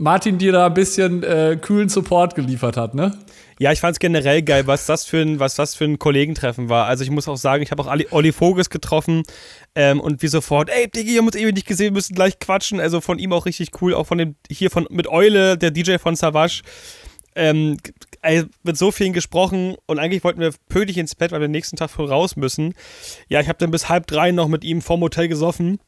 Martin dir da ein bisschen äh, kühlen Support geliefert hat, ne? Ja, ich fand es generell geil, was das für ein, was das für ein Kollegentreffen war. Also ich muss auch sagen, ich habe auch Olli Voges getroffen ähm, und wie sofort, ey, Diggi, wir haben uns ewig nicht gesehen, wir müssen gleich quatschen. Also von ihm auch richtig cool, auch von dem, hier von mit Eule, der DJ von Savage. Ähm, mit so vielen gesprochen und eigentlich wollten wir pünktlich ins Bett, weil wir den nächsten Tag früh raus müssen. Ja, ich habe dann bis halb drei noch mit ihm vorm Hotel gesoffen.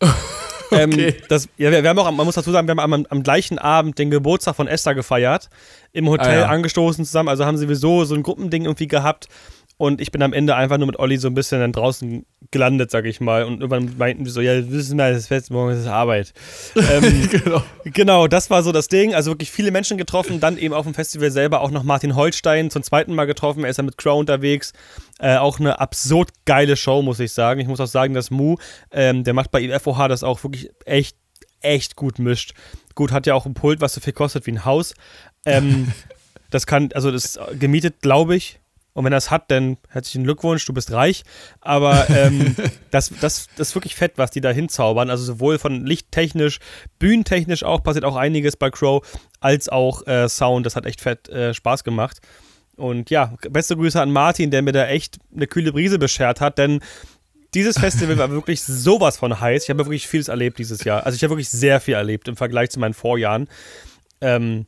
Ähm, okay. Ähm, das, ja, wir, wir, haben auch, man muss dazu sagen, wir haben am, am, gleichen Abend den Geburtstag von Esther gefeiert, im Hotel ah, ja. angestoßen zusammen, also haben sie sowieso so ein Gruppending irgendwie gehabt und ich bin am Ende einfach nur mit Olli so ein bisschen dann draußen gelandet, sag ich mal. Und irgendwann meinten wir so, ja, wissen wir, das Fest, morgen ist Arbeit. ähm, genau. genau, das war so das Ding. Also wirklich viele Menschen getroffen. Dann eben auf dem Festival selber auch noch Martin Holstein zum zweiten Mal getroffen. Er ist ja mit Crow unterwegs. Äh, auch eine absurd geile Show, muss ich sagen. Ich muss auch sagen, dass Mu, ähm, der macht bei ihm FOH das auch wirklich echt, echt gut mischt. Gut, hat ja auch ein Pult, was so viel kostet wie ein Haus. Ähm, das kann, also das ist gemietet, glaube ich. Und wenn er es hat, dann herzlichen Glückwunsch, du bist reich. Aber ähm, das, das, das ist wirklich fett, was die da hinzaubern. Also sowohl von lichttechnisch, bühnentechnisch auch, passiert auch einiges bei Crow, als auch äh, Sound. Das hat echt fett äh, Spaß gemacht. Und ja, beste Grüße an Martin, der mir da echt eine kühle Brise beschert hat, denn dieses Festival war wirklich sowas von heiß. Ich habe wirklich vieles erlebt dieses Jahr. Also ich habe wirklich sehr viel erlebt im Vergleich zu meinen Vorjahren. Ähm,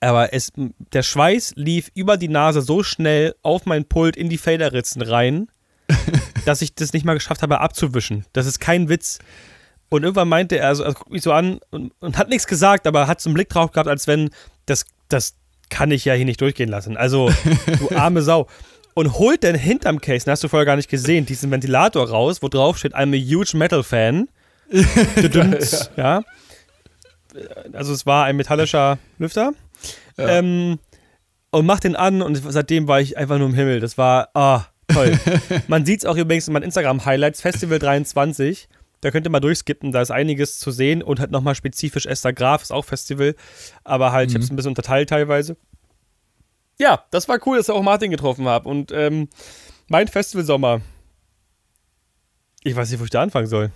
aber es, der Schweiß lief über die Nase so schnell auf mein Pult in die Faderritzen rein, dass ich das nicht mal geschafft habe abzuwischen. Das ist kein Witz. Und irgendwann meinte er, also, also guckt mich so an und, und hat nichts gesagt, aber hat so einen Blick drauf gehabt, als wenn, das, das kann ich ja hier nicht durchgehen lassen. Also, du arme Sau. Und holt dann hinterm Case, den hast du vorher gar nicht gesehen, diesen Ventilator raus, wo drauf steht, I'm a huge Metal Fan. ja. Also es war ein metallischer Lüfter. Ja. Ähm, und mach den an und seitdem war ich einfach nur im Himmel. Das war, ah, toll. Man sieht es auch übrigens in meinen Instagram-Highlights, Festival 23. Da könnt ihr mal durchskippen, da ist einiges zu sehen und halt nochmal spezifisch Esther Graf, ist auch Festival, aber halt, mhm. ich habe es ein bisschen unterteilt teilweise. Ja, das war cool, dass ich auch Martin getroffen habe und ähm, mein Festivalsommer. Ich weiß nicht, wo ich da anfangen soll.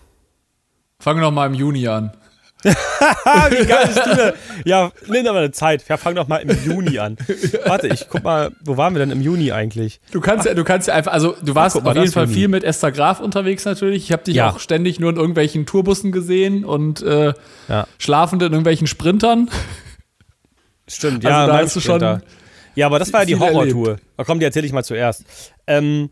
Fangen wir noch mal im Juni an. Wie geil bist du? Ja, nimm doch mal eine Zeit. Ja, fang doch mal im Juni an. Warte, ich guck mal, wo waren wir denn im Juni eigentlich? Du kannst ja, du kannst ja einfach, also du warst mal, auf jeden Fall Juni. viel mit Esther Graf unterwegs natürlich. Ich habe dich ja. auch ständig nur in irgendwelchen Tourbussen gesehen und äh, ja. schlafend in irgendwelchen Sprintern. Stimmt, also ja, da hast du schon. Ja, aber das war ja die Horrortour. Da komm, die erzähle ich mal zuerst. Ähm,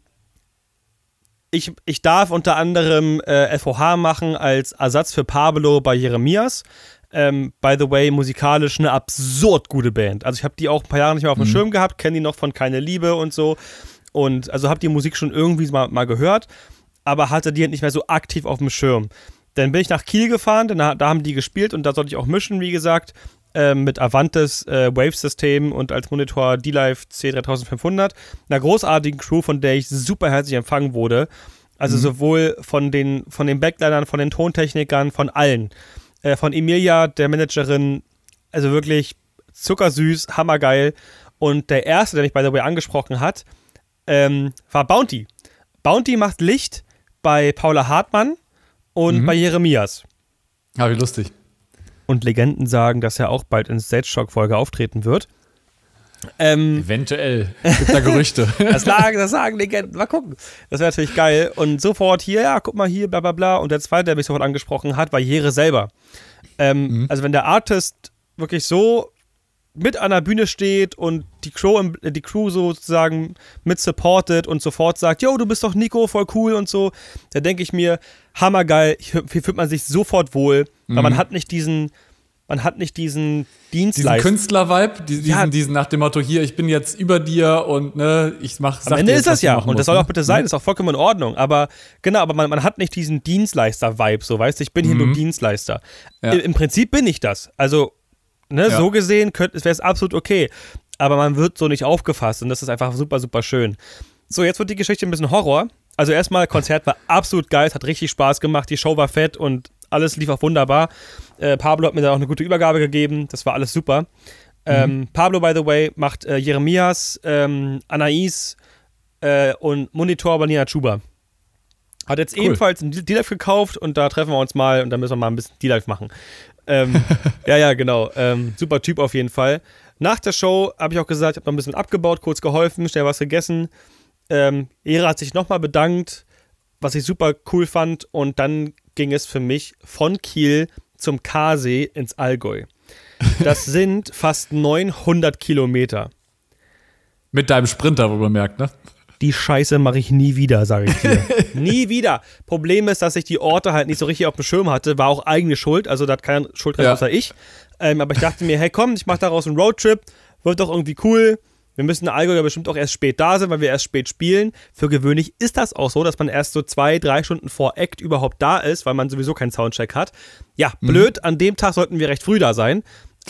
ich, ich darf unter anderem äh, FOH machen als Ersatz für Pablo bei Jeremias. Ähm, by the way, musikalisch eine absurd gute Band. Also ich habe die auch ein paar Jahre nicht mehr auf dem mhm. Schirm gehabt, kenne die noch von Keine Liebe und so. Und also habe die Musik schon irgendwie mal, mal gehört, aber hatte die halt nicht mehr so aktiv auf dem Schirm. Dann bin ich nach Kiel gefahren, denn da, da haben die gespielt und da sollte ich auch mischen, wie gesagt, äh, mit Avantes äh, Wave-System und als Monitor D-Live C3500. Einer großartigen Crew, von der ich super herzlich empfangen wurde. Also mhm. sowohl von den, von den Backlinern, von den Tontechnikern, von allen. Äh, von Emilia, der Managerin, also wirklich zuckersüß, hammergeil. Und der erste, der mich by the way angesprochen hat, ähm, war Bounty. Bounty macht Licht bei Paula Hartmann und mhm. bei Jeremias. Ja, wie lustig. Und Legenden sagen, dass er auch bald in Stage Shock Folge auftreten wird. Ähm, Eventuell. Gibt da Gerüchte. das, sagen, das sagen Legenden. Mal gucken. Das wäre natürlich geil. Und sofort hier, ja, guck mal hier, bla bla bla. Und der zweite, der mich sofort angesprochen hat, war Jere selber. Ähm, mhm. Also, wenn der Artist wirklich so mit an der Bühne steht und die Crew, die Crew sozusagen mit supportet und sofort sagt, yo, du bist doch Nico, voll cool und so, da denke ich mir, hammergeil, hier fühlt man sich sofort wohl, mhm. weil man hat nicht diesen, man hat nicht diesen Dienstleister. Diesen Künstler-Vibe, diesen, ja. diesen nach dem Motto, hier, ich bin jetzt über dir und ne, ich mach Am Ende ist das ja, und das soll auch bitte sein, ne? ist auch vollkommen in Ordnung. Aber genau, aber man, man hat nicht diesen Dienstleister-Vibe, so weißt du, ich bin hier mhm. nur Dienstleister. Ja. Im, Im, Prinzip bin ich das. Also, ne, ja. so gesehen wäre es absolut okay. Aber man wird so nicht aufgefasst und das ist einfach super, super schön. So, jetzt wird die Geschichte ein bisschen Horror. Also erstmal, Konzert war absolut geil, es hat richtig Spaß gemacht, die Show war fett und alles lief auch wunderbar. Äh, Pablo hat mir dann auch eine gute Übergabe gegeben. Das war alles super. Ähm, mhm. Pablo, by the way, macht äh, Jeremias, ähm, Anais äh, und Monitor bei Nina Chuba. Hat jetzt cool. ebenfalls ein D-Live gekauft und da treffen wir uns mal und da müssen wir mal ein bisschen D-Live machen. Ähm, ja, ja, genau. Ähm, super Typ auf jeden Fall. Nach der Show habe ich auch gesagt, ich habe noch ein bisschen abgebaut, kurz geholfen, schnell was gegessen. Ähm, Era hat sich nochmal bedankt, was ich super cool fand und dann ging es für mich von Kiel zum Karsee ins Allgäu. Das sind fast 900 Kilometer. Mit deinem Sprinter, wo man merkt, ne? Die Scheiße mache ich nie wieder, sage ich dir. nie wieder. Problem ist, dass ich die Orte halt nicht so richtig auf dem Schirm hatte. War auch eigene Schuld, also da hat keiner Schuld dran ja. außer ich. Ähm, aber ich dachte mir, hey komm, ich mache daraus einen Roadtrip. Wird doch irgendwie cool. Wir müssen in Allgäu ja bestimmt auch erst spät da sein, weil wir erst spät spielen. Für gewöhnlich ist das auch so, dass man erst so zwei, drei Stunden vor Act überhaupt da ist, weil man sowieso keinen Soundcheck hat. Ja, mhm. blöd, an dem Tag sollten wir recht früh da sein.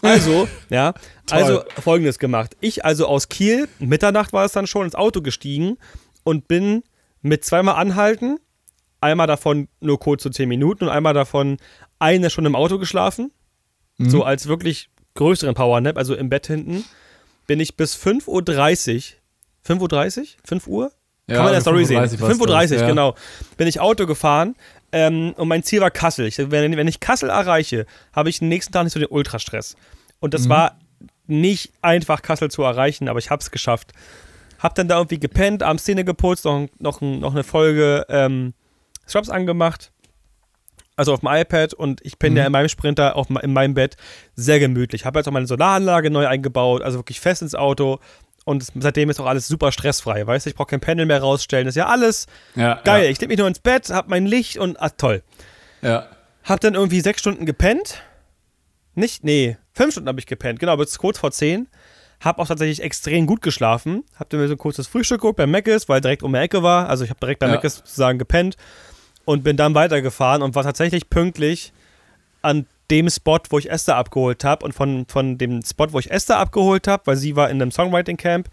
Also, ja, also folgendes gemacht. Ich also aus Kiel, Mitternacht war es dann schon, ins Auto gestiegen und bin mit zweimal anhalten, einmal davon nur kurz so zehn Minuten und einmal davon eine Stunde im Auto geschlafen. Mhm. So als wirklich größeren Powernap, also im Bett hinten bin ich bis 5.30 Uhr, 5.30 Uhr? 5 Uhr? Ja, Kann man in der Story sehen. 5.30 Uhr, ja. genau. Bin ich Auto gefahren ähm, und mein Ziel war Kassel. Ich, wenn, wenn, ich Kassel erreiche, habe ich den nächsten Tag nicht so den Ultrastress. Und das mhm. war nicht einfach, Kassel zu erreichen, aber ich habe es geschafft. Hab dann da irgendwie gepennt, abends Szene geputzt, noch, noch, noch eine Folge ähm, Shops angemacht also auf dem iPad und ich bin mhm. ja in meinem Sprinter auf, in meinem Bett sehr gemütlich. Habe jetzt auch meine Solaranlage neu eingebaut, also wirklich fest ins Auto. Und seitdem ist auch alles super stressfrei, weißt du? Ich brauche kein Panel mehr rausstellen. Das ist ja alles ja, geil. Ja. Ich lege mich nur ins Bett, habe mein Licht und ah, toll. Ja. Hab dann irgendwie sechs Stunden gepennt. Nicht? Nee, fünf Stunden habe ich gepennt. Genau, bis kurz vor zehn. Hab auch tatsächlich extrem gut geschlafen. Hab dann mir so ein kurzes Frühstück geholt bei Mc's, weil direkt um die Ecke war. Also ich habe direkt bei ja. Mc's sozusagen gepennt und bin dann weitergefahren und war tatsächlich pünktlich an dem Spot, wo ich Esther abgeholt habe. Und von, von dem Spot, wo ich Esther abgeholt habe, weil sie war in einem Songwriting-Camp,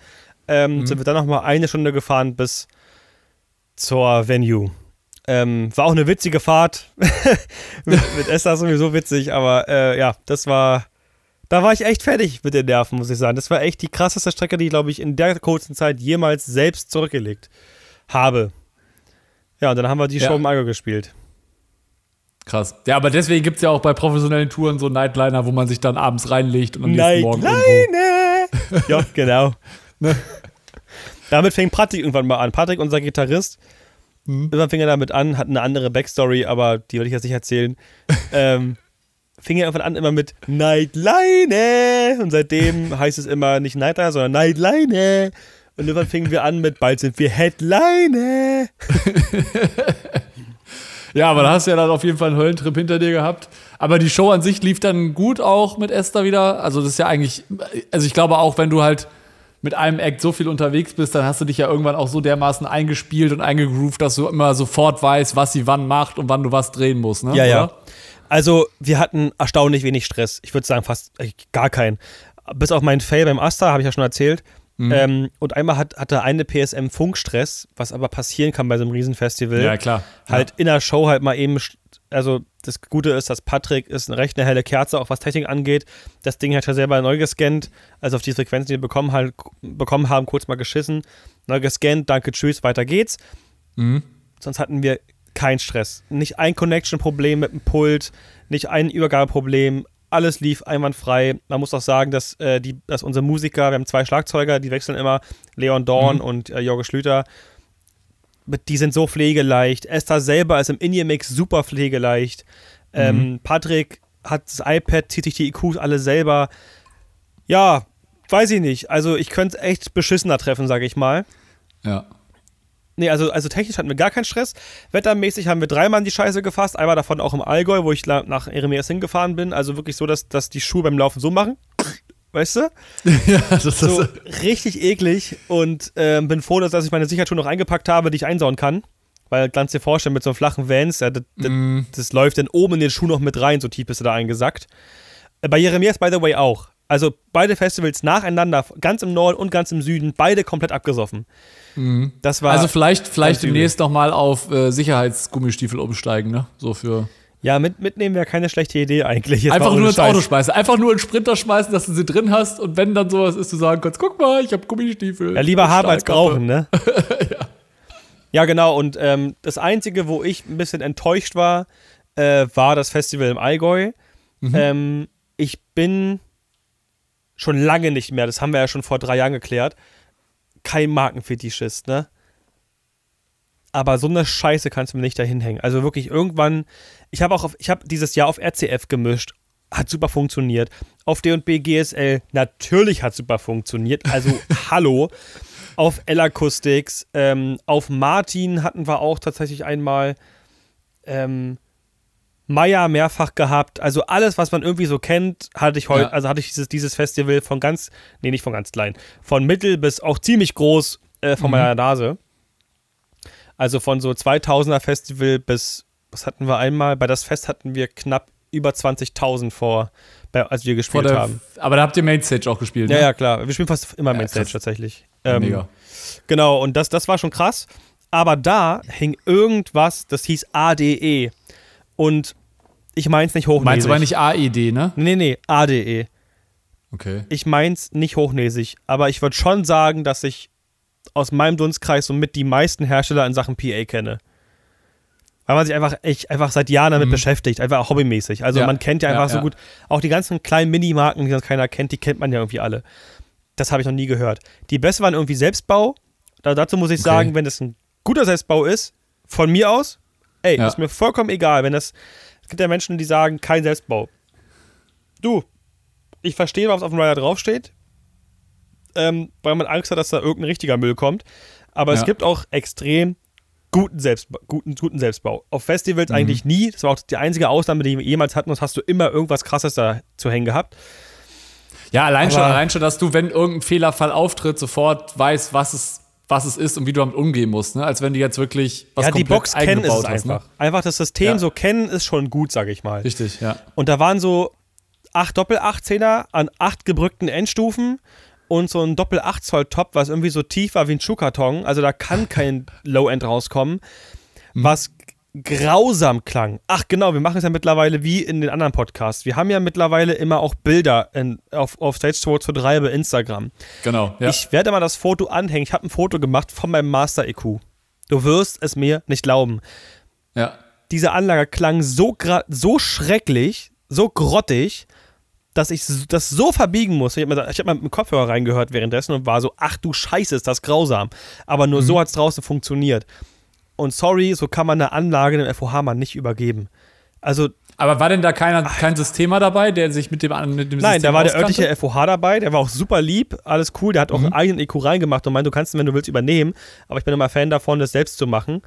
ähm, mhm. sind wir dann nochmal eine Stunde gefahren bis zur Venue. Ähm, war auch eine witzige Fahrt. mit, mit Esther sowieso witzig, aber äh, ja, das war. Da war ich echt fertig mit den Nerven, muss ich sagen. Das war echt die krasseste Strecke, die ich, glaube ich, in der kurzen Zeit jemals selbst zurückgelegt habe. Ja, und dann haben wir die ja. Show im Allgäu gespielt. Krass. Ja, aber deswegen gibt es ja auch bei professionellen Touren so Nightliner, wo man sich dann abends reinlegt und am nächsten Morgen irgendwo. ja, genau. ne? Damit fing Patrick irgendwann mal an. Patrick, unser Gitarrist, mhm. irgendwann fing er damit an, hat eine andere Backstory, aber die will ich jetzt nicht erzählen. ähm, fing er irgendwann an immer mit Nightline. Und seitdem heißt es immer nicht Nightliner, sondern Nightline. Und irgendwann fingen wir an mit, bald sind wir Headline. Ja, aber da hast du ja dann auf jeden Fall einen Höllentrip hinter dir gehabt. Aber die Show an sich lief dann gut auch mit Esther wieder. Also das ist ja eigentlich, also ich glaube auch, wenn du halt mit einem Act so viel unterwegs bist, dann hast du dich ja irgendwann auch so dermaßen eingespielt und eingegroovt, dass du immer sofort weißt, was sie wann macht und wann du was drehen musst, ne? Ja, Oder? ja. Also, wir hatten erstaunlich wenig Stress. Ich würde sagen, fast äh, gar keinen. Bis auf meinen Fail beim Asta, habe ich ja schon erzählt. Mhm. Ähm, und einmal hat, hatte eine PSM Funkstress, was aber passieren kann bei so einem Riesenfestival. Ja, klar. Halt ja. in der Show halt mal eben, also das Gute ist, dass Patrick ist eine recht eine helle Kerze, auch was Technik angeht. Das Ding hat er selber neu gescannt, also auf die Frequenzen, die wir bekommen, halt, bekommen haben, kurz mal geschissen. Neu gescannt, danke, tschüss, weiter geht's. Mhm. Sonst hatten wir keinen Stress. Nicht ein Connection-Problem mit dem Pult, nicht ein Übergabeproblem, alles lief einwandfrei. Man muss auch sagen, dass, äh, die, dass unsere Musiker, wir haben zwei Schlagzeuger, die wechseln immer, Leon Dorn mhm. und äh, Jorge Schlüter, die sind so pflegeleicht. Esther selber ist im In-Ear-Mix super pflegeleicht. Ähm, mhm. Patrick hat das iPad, zieht sich die IQs alle selber. Ja, weiß ich nicht. Also ich könnte es echt beschissener treffen, sage ich mal. Ja. Nee, also, also technisch hatten wir gar keinen Stress. Wettermäßig haben wir dreimal in die Scheiße gefasst. Einmal davon auch im Allgäu, wo ich nach Eremias hingefahren bin. Also wirklich so, dass, dass die Schuhe beim Laufen so machen. Weißt du? ja, das ist so richtig eklig. Und äh, bin froh, dass, dass ich meine Sicherheitsschuhe noch eingepackt habe, die ich einsauen kann. Weil, kannst dir vorstellen, mit so einem flachen Vans, ja, das, das, mm. das, läuft dann oben in den Schuh noch mit rein, so tief bist du da eingesackt. Äh, bei Jeremias, by the way, auch. Also beide Festivals nacheinander, ganz im Norden und ganz im Süden, beide komplett abgesoffen. Mhm. Das war also vielleicht, vielleicht demnächst nochmal auf äh, Sicherheitsgummistiefel umsteigen, ne? So für. Ja, mit, mitnehmen wäre keine schlechte Idee eigentlich. Jetzt Einfach nur ins Scheiß. Auto schmeißen. Einfach nur einen Sprinter schmeißen, dass du sie drin hast und wenn dann sowas ist, du sagen kannst, guck mal, ich habe Gummistiefel. Ja, lieber haben als brauchen, ne? ja. ja. genau. Und ähm, das Einzige, wo ich ein bisschen enttäuscht war, äh, war das Festival im Allgäu. Mhm. Ähm, ich bin schon lange nicht mehr, das haben wir ja schon vor drei Jahren geklärt, kein Markenfetischist, ne? Aber so eine Scheiße kannst du mir nicht dahin hängen. Also wirklich irgendwann, ich habe auch auf, ich habe dieses Jahr auf RCF gemischt, hat super funktioniert. Auf D&B GSL natürlich hat super funktioniert. Also hallo. Auf L-Acoustics, ähm, auf Martin hatten wir auch tatsächlich einmal. Ähm, Meier mehrfach gehabt. Also alles, was man irgendwie so kennt, hatte ich heute, ja. also hatte ich dieses, dieses Festival von ganz, nee, nicht von ganz klein, von mittel bis auch ziemlich groß äh, von mhm. meiner Nase. Also von so 2000er Festival bis, was hatten wir einmal? Bei das Fest hatten wir knapp über 20.000 vor, als wir gespielt der, haben. Aber da habt ihr Mainstage auch gespielt, ne? Ja, ja, klar. Wir spielen fast immer ja, Mainstage krass. tatsächlich. Ähm, Mega. Genau, und das, das war schon krass. Aber da hing irgendwas, das hieß ADE. Und ich meins nicht hochnäsig. Meinst du aber nicht AED, ne? Nee, nee, ADE. Okay. Ich meins nicht hochnäsig, aber ich würde schon sagen, dass ich aus meinem Dunstkreis somit die meisten Hersteller in Sachen PA kenne. Weil man sich einfach, echt, einfach seit Jahren damit mhm. beschäftigt, einfach hobbymäßig. Also ja. man kennt ja einfach ja, so gut, auch die ganzen kleinen Minimarken, die sonst keiner kennt, die kennt man ja irgendwie alle. Das habe ich noch nie gehört. Die besten waren irgendwie Selbstbau. Da, dazu muss ich okay. sagen, wenn das ein guter Selbstbau ist, von mir aus, ey, ja. ist mir vollkommen egal. Wenn das, es gibt ja Menschen, die sagen, kein Selbstbau. Du, ich verstehe, was auf dem Rider draufsteht, ähm, weil man Angst hat, dass da irgendein richtiger Müll kommt. Aber ja. es gibt auch extrem guten, Selbstba guten, guten Selbstbau. Auf Festivals mhm. eigentlich nie. Das war auch die einzige Ausnahme, die wir jemals hatten. Und hast du immer irgendwas Krasses da zu hängen gehabt. Ja, allein schon, allein schon, dass du, wenn irgendein Fehlerfall auftritt, sofort weißt, was es was es ist und wie du damit umgehen musst, ne? Als wenn du jetzt wirklich was Ja, die Box kennen ist hast, einfach. Ne? Einfach das System ja. so kennen ist schon gut, sag ich mal. Richtig, ja. Und da waren so acht Doppel-8-Zehner an acht gebrückten Endstufen und so ein Doppel-8 Zoll Top, was irgendwie so tief war wie ein Schuhkarton. Also da kann kein Low-End rauskommen. Mhm. Was grausam klang. Ach genau, wir machen es ja mittlerweile wie in den anderen Podcasts. Wir haben ja mittlerweile immer auch Bilder in, auf, auf Stage 223 bei Instagram. Genau. Ja. Ich werde mal das Foto anhängen. Ich habe ein Foto gemacht von meinem Master EQ. Du wirst es mir nicht glauben. Ja. Diese Anlage klang so, so schrecklich, so grottig, dass ich das so verbiegen muss. Ich habe mal, hab mal mit dem Kopfhörer reingehört währenddessen und war so, ach du Scheiße, ist das grausam. Aber nur mhm. so hat es draußen funktioniert. Und sorry, so kann man eine Anlage dem FOH-Mann nicht übergeben. Also. Aber war denn da keiner, kein Systemer dabei, der sich mit dem, mit dem Nein, da war der örtliche FOH dabei, der war auch super lieb, alles cool, der hat auch mhm. einen eigenen EQ reingemacht und meint, du kannst ihn, wenn du willst, übernehmen. Aber ich bin immer Fan davon, das selbst zu machen.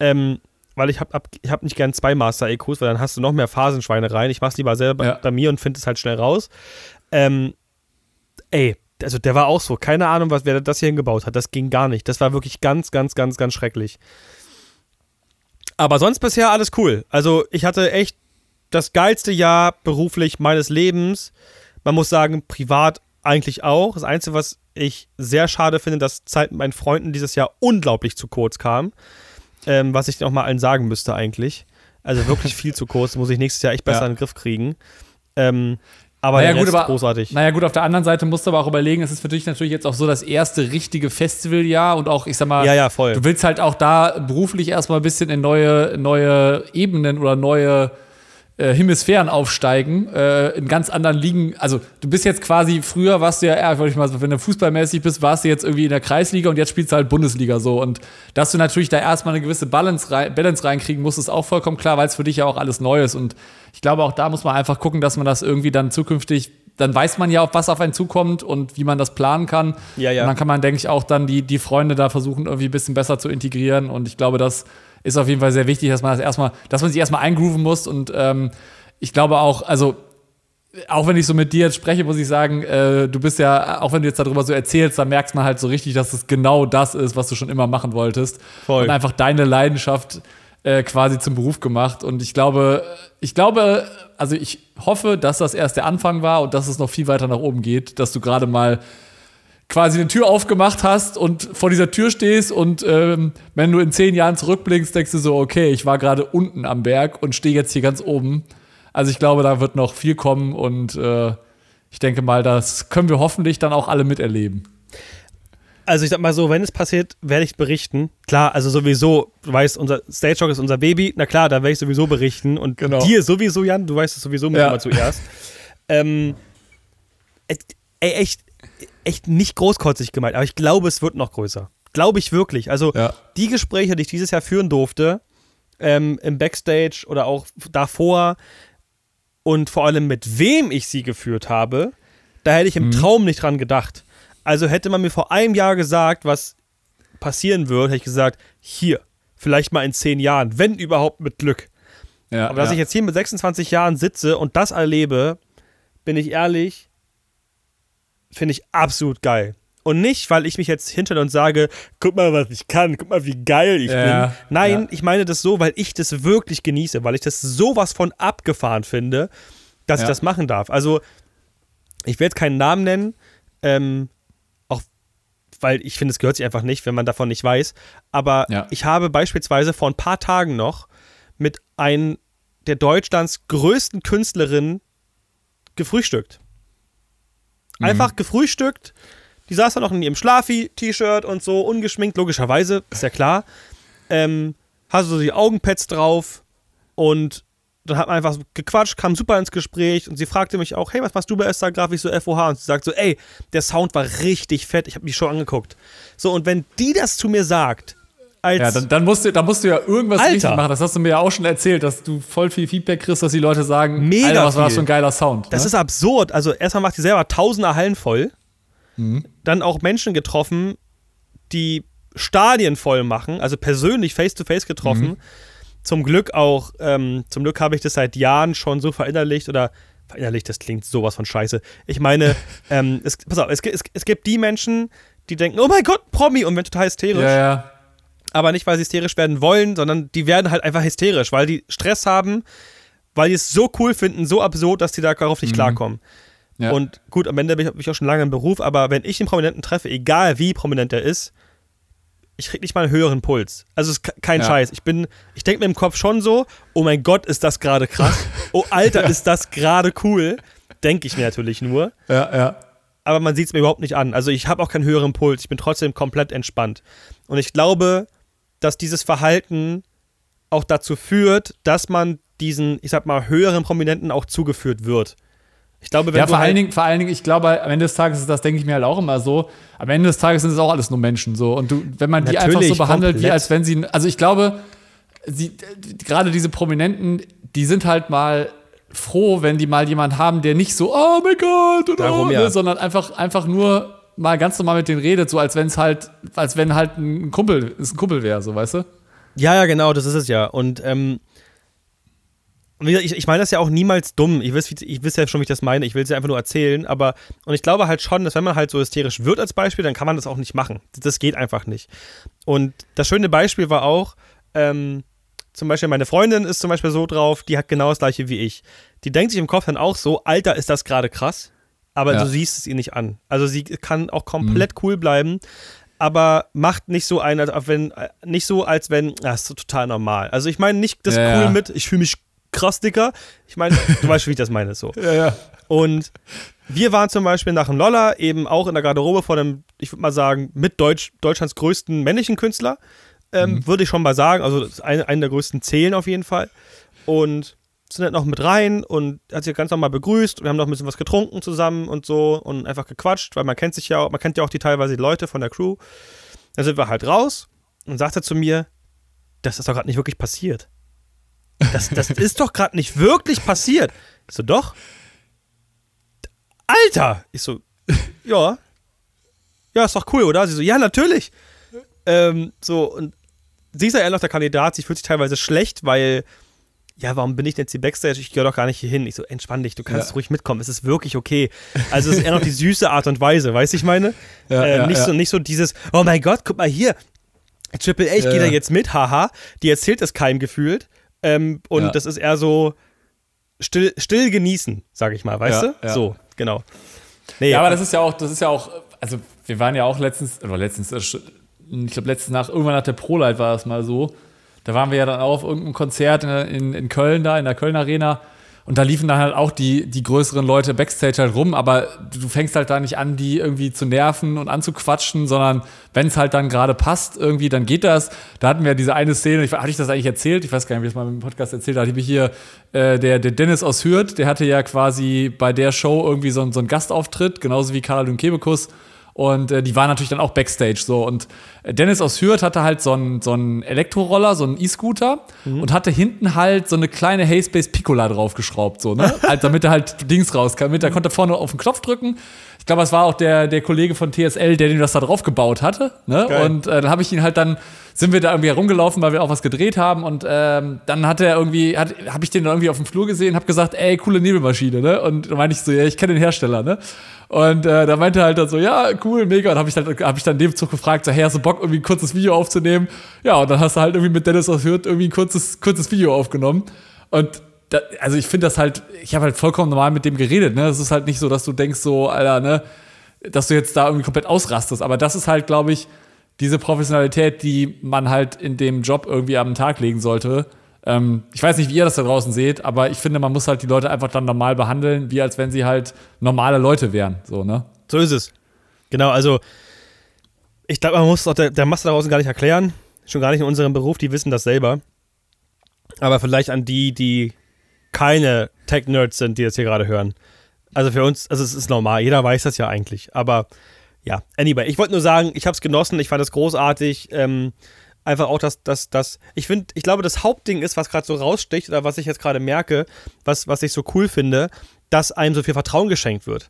Ähm, weil ich habe ich hab nicht gern zwei Master-EQs, weil dann hast du noch mehr Phasenschweine rein. Ich mach's lieber selber ja. bei mir und finde es halt schnell raus. Ähm, ey, also der war auch so. Keine Ahnung, was wer das hier hingebaut hat. Das ging gar nicht. Das war wirklich ganz, ganz, ganz, ganz schrecklich. Aber sonst bisher alles cool. Also ich hatte echt das geilste Jahr beruflich meines Lebens. Man muss sagen, privat eigentlich auch. Das Einzige, was ich sehr schade finde, dass Zeit mit meinen Freunden dieses Jahr unglaublich zu kurz kam. Ähm, was ich nochmal allen sagen müsste eigentlich. Also wirklich viel zu kurz. Muss ich nächstes Jahr echt besser ja. in den Griff kriegen. Ähm, aber naja, gut, aber, großartig. Naja, gut, auf der anderen Seite musst du aber auch überlegen, es ist für dich natürlich jetzt auch so das erste richtige Festivaljahr und auch, ich sag mal, ja, ja, voll. du willst halt auch da beruflich erstmal ein bisschen in neue, neue Ebenen oder neue äh, Hemisphären aufsteigen, äh, in ganz anderen Ligen. Also du bist jetzt quasi, früher warst du ja, ja ich mal, wenn du fußballmäßig bist, warst du jetzt irgendwie in der Kreisliga und jetzt spielst du halt Bundesliga so. Und dass du natürlich da erstmal eine gewisse Balance, rein, Balance reinkriegen musst, ist auch vollkommen klar, weil es für dich ja auch alles neu ist. Und ich glaube, auch da muss man einfach gucken, dass man das irgendwie dann zukünftig dann weiß man ja, auf was auf einen zukommt und wie man das planen kann. Ja, ja. Und dann kann man, denke ich, auch dann die, die Freunde da versuchen, irgendwie ein bisschen besser zu integrieren. Und ich glaube, das ist auf jeden Fall sehr wichtig, dass man das erstmal, dass man sich erstmal eingrooven muss. Und ähm, ich glaube auch, also auch wenn ich so mit dir jetzt spreche, muss ich sagen, äh, du bist ja, auch wenn du jetzt darüber so erzählst, dann merkst man halt so richtig, dass es genau das ist, was du schon immer machen wolltest. Voll. Und einfach deine Leidenschaft äh, quasi zum Beruf gemacht. Und ich glaube, ich glaube, also ich hoffe, dass das erst der Anfang war und dass es noch viel weiter nach oben geht, dass du gerade mal quasi eine Tür aufgemacht hast und vor dieser Tür stehst und ähm, wenn du in zehn Jahren zurückblickst, denkst du so, okay, ich war gerade unten am Berg und stehe jetzt hier ganz oben. Also ich glaube, da wird noch viel kommen und äh, ich denke mal, das können wir hoffentlich dann auch alle miterleben. Also ich sag mal so, wenn es passiert, werde ich berichten. Klar, also sowieso, du weißt, unser Stage Talk ist unser Baby. Na klar, da werde ich sowieso berichten. Und Genau. dir sowieso, Jan, du weißt es sowieso Ja. immer zuerst. ähm, ey, echt, echt nicht großkotzig gemeint, aber ich glaube, es wird noch größer. Glaube ich wirklich. Also Ja. die Gespräche, die ich dieses Jahr führen durfte, ähm, im Backstage oder auch davor und vor allem mit wem ich sie geführt habe, da hätte ich im Traum nicht dran gedacht. Also hätte man mir vor einem Jahr gesagt, was passieren wird, hätte ich gesagt, hier, vielleicht mal in zehn Jahren, wenn überhaupt mit Glück. Ja, Aber dass ja. ich jetzt hier mit 26 Jahren sitze und das erlebe, bin ich ehrlich, finde ich absolut geil. Und nicht, weil ich mich jetzt hinter und sage, guck mal, was ich kann, guck mal, wie geil ich Ja, bin. Nein, ja. ich meine das so, weil ich das wirklich genieße, weil ich das sowas von abgefahren finde, dass ich Ja. das machen darf. Also, ich will jetzt keinen Namen nennen, ähm, auch weil ich finde, es gehört sich einfach nicht, wenn man davon nicht weiß. Aber ich habe beispielsweise vor ein paar Tagen noch mit einem der Deutschlands größten Künstlerinnen gefrühstückt. Einfach gefrühstückt. Die saß dann noch in ihrem Schlafi-T-Shirt und so, ungeschminkt, logischerweise, ist ja klar. Ähm, hatte so die Augenpads drauf und dann hat man einfach gequatscht, kam super ins Gespräch und sie fragte mich auch, hey, was machst du bei Esther Graf? Ich so FOH und sie sagt so, ey, der Sound war richtig fett, ich habe mich schon angeguckt. So, und wenn die das zu mir sagt, als Ja, dann, dann, musst du, dann musst du ja irgendwas Alter. richtig machen. Das hast du mir ja auch schon erzählt, dass du voll viel Feedback kriegst, dass die Leute sagen, Mega Alter, was war das für ein geiler Sound. Das ne? ist absurd. Also erstmal macht die selber tausender Hallen voll. Dann auch Menschen getroffen, die Stadien voll machen, also persönlich face-to-face getroffen. Zum Glück auch, ähm, zum Glück habe ich das seit Jahren schon so verinnerlicht oder verinnerlicht, das klingt sowas von scheiße. Ich meine, ähm, es, pass auf, es, es, es gibt die Menschen, die denken, oh mein Gott, Promi und werden total hysterisch ja, ja. Aber nicht, weil sie hysterisch werden wollen, sondern die werden halt einfach hysterisch, weil die Stress haben, weil die es so cool finden, so absurd, dass die da darauf nicht klarkommen. Ja. Und gut, am Ende bin ich, bin ich auch schon lange im Beruf, aber wenn ich einen Prominenten treffe, egal wie prominent er ist, ich krieg nicht mal einen höheren Puls. Also es ist ke- kein Ja. Scheiß. Ich bin, ich denke mir im Kopf schon so, oh mein Gott, ist das gerade krass. Oh Alter, ist das gerade cool. Denke ich mir natürlich nur ja, ja. aber man sieht es mir überhaupt nicht an. Also ich habe auch keinen höheren Puls, ich bin trotzdem komplett entspannt. Und ich glaube, dass dieses Verhalten auch dazu führt, dass man diesen, ich sag mal, höheren Prominenten auch zugeführt wird. Ich glaube, wenn Ja, vor allen, Dingen, vor allen Dingen, ich glaube, am Ende des Tages ist das, denke ich mir halt auch immer so. Am Ende des Tages sind es auch alles nur Menschen so. Und du, wenn man die einfach so behandelt, wie komplett. als wenn sie. Also ich glaube, sie, gerade diese Prominenten, die sind halt mal froh, wenn die mal jemanden haben, der nicht so, oh mein Gott, oder, Darum, oh, ja. ne, sondern einfach, einfach nur mal ganz normal mit denen redet, so als wenn es halt, als wenn halt ein Kumpel, es ein Kumpel wäre, so, weißt du? Ja, ja, genau, das ist es ja. Und ähm, ich, ich meine das ja auch niemals dumm. Ich weiß, ich weiß ja schon, wie ich das meine. Ich will es ja einfach nur erzählen. Aber, und ich glaube halt schon, dass wenn man halt so hysterisch wird als Beispiel, dann kann man das auch nicht machen. Das geht einfach nicht. Und das schöne Beispiel war auch, ähm, zum Beispiel meine Freundin ist zum Beispiel so drauf, die hat genau das gleiche wie ich. Die denkt sich im Kopf dann auch so, Alter, ist das gerade krass. Aber Ja. du siehst es ihr nicht an. Also sie kann auch komplett cool bleiben, aber macht nicht so ein, als wenn, äh, nicht so, als wenn, das ist so total normal. Also ich meine nicht das Ja, cool mit, ich fühle mich krass dicker. Ich meine, du weißt, wie ich das meine, so. Ja, ja. Und wir waren zum Beispiel nach dem Lolla eben auch in der Garderobe von einem, ich würde mal sagen, mit Deutsch, Deutschlands größten männlichen Künstler. Ähm, Würde ich schon mal sagen. Also das ist eine, eine der größten Zählen auf jeden Fall. Und sind dann noch mit rein und hat sich ganz normal begrüßt. Wir haben noch ein bisschen was getrunken zusammen und so und einfach gequatscht, weil man kennt sich ja, auch- man kennt ja auch die teilweise die Leute von der Crew. Dann sind wir halt raus und sagte zu mir, das ist doch gerade nicht wirklich passiert. Das, das ist doch gerade nicht wirklich passiert. Ich so, doch. Alter! Ich so, ja. Ja, ist doch cool, oder? Sie so, ja, natürlich. Ähm, so, und sie ist ja eher noch der Kandidat, sie fühlt sich teilweise schlecht, weil, ja, warum bin ich denn jetzt die Backstage? Ich gehe doch gar nicht hier hin. Ich so, entspann dich, du kannst Ja. ruhig mitkommen, es ist wirklich okay. Also, es ist eher noch die süße Art und Weise, weißt du, ich meine? Ja, äh, ja, nicht. So, nicht so dieses, oh mein Gott, guck mal hier, Triple H geht da jetzt mit, haha. Die erzählt es keinem gefühlt. Ähm, und das ist eher so still, still genießen, sag ich mal, weißt du? ja. So, genau. Nee, Ja, aber das ist ja auch, das ist ja auch, also wir waren ja auch letztens, oder letztens, äh, ich glaube letztens nach, irgendwann nach der ProLight war das mal so. Da waren wir ja dann auf irgendeinem Konzert in, in, Köln da, in der Köln Arena. Und da liefen dann halt auch die, die größeren Leute Backstage halt rum, aber du fängst halt da nicht an, die irgendwie zu nerven und anzuquatschen, sondern wenn es halt dann gerade passt, irgendwie, dann geht das. Da hatten wir diese eine Szene, ich, hatte ich das eigentlich erzählt? Ich weiß gar nicht, wie ich es mal im Podcast erzählt habe. Ich hier, äh, der, der Dennis aus Hürth, der hatte ja quasi bei der Show irgendwie so, einen- so einen Gastauftritt, genauso wie Karl Kebekus. Und äh, die waren natürlich dann auch Backstage so. Und äh, Dennis aus Hürth hatte halt so einen, so einen Elektroroller, so einen E-Scooter und hatte hinten halt so eine kleine Hayspace Piccola draufgeschraubt, so, ne? halt, damit er halt Dings rauskam. Damit er konnte vorne auf den Knopf drücken. Ich glaube, es war auch der, der Kollege von TSL, der den das da drauf gebaut hatte. Ne? Geil. Und äh, dann habe ich ihn halt dann, sind wir da irgendwie herumgelaufen, weil wir auch was gedreht haben. Und ähm, dann hat er irgendwie, hat, habe ich den irgendwie auf dem Flur gesehen, habe gesagt, ey, coole Nebelmaschine, ne? Und dann meinte ich so, ja, ich kenne den Hersteller, ne? Und äh, da meinte er halt dann so, ja, cool, mega. Und habe ich, dann- hab ich dann dem Zug gefragt, so, hey, hast du Bock, irgendwie ein kurzes Video aufzunehmen? Ja, und dann hast du halt irgendwie mit Dennis aus Hürth irgendwie ein kurzes, kurzes Video aufgenommen. Und da, also ich finde das halt, ich habe halt vollkommen normal mit dem geredet, ne? Es ist halt nicht so, dass du denkst so, Alter, ne, dass du jetzt da irgendwie komplett ausrastest. Aber das ist halt, glaube ich, diese Professionalität, die man halt in dem Job irgendwie am Tag legen sollte. Ähm, ich weiß nicht, wie ihr das da draußen seht, aber ich finde, man muss halt die Leute einfach dann normal behandeln, wie als wenn sie halt normale Leute wären. So, ne? So ist es. Genau, also ich glaube, man muss auch der, der Masse da draußen gar nicht erklären. Schon gar nicht in unserem Beruf, die wissen das selber. Aber vielleicht an die, die keine Tech-Nerds sind, die das hier gerade hören. Also für uns, also es ist normal, jeder weiß das ja eigentlich. Aber ja, anyway, ich wollte nur sagen, ich habe es genossen, ich fand es großartig. Ähm, einfach auch, dass das, das, ich finde, ich glaube, das Hauptding ist, was gerade so raussticht oder was ich jetzt gerade merke, was, was ich so cool finde, dass einem so viel Vertrauen geschenkt wird.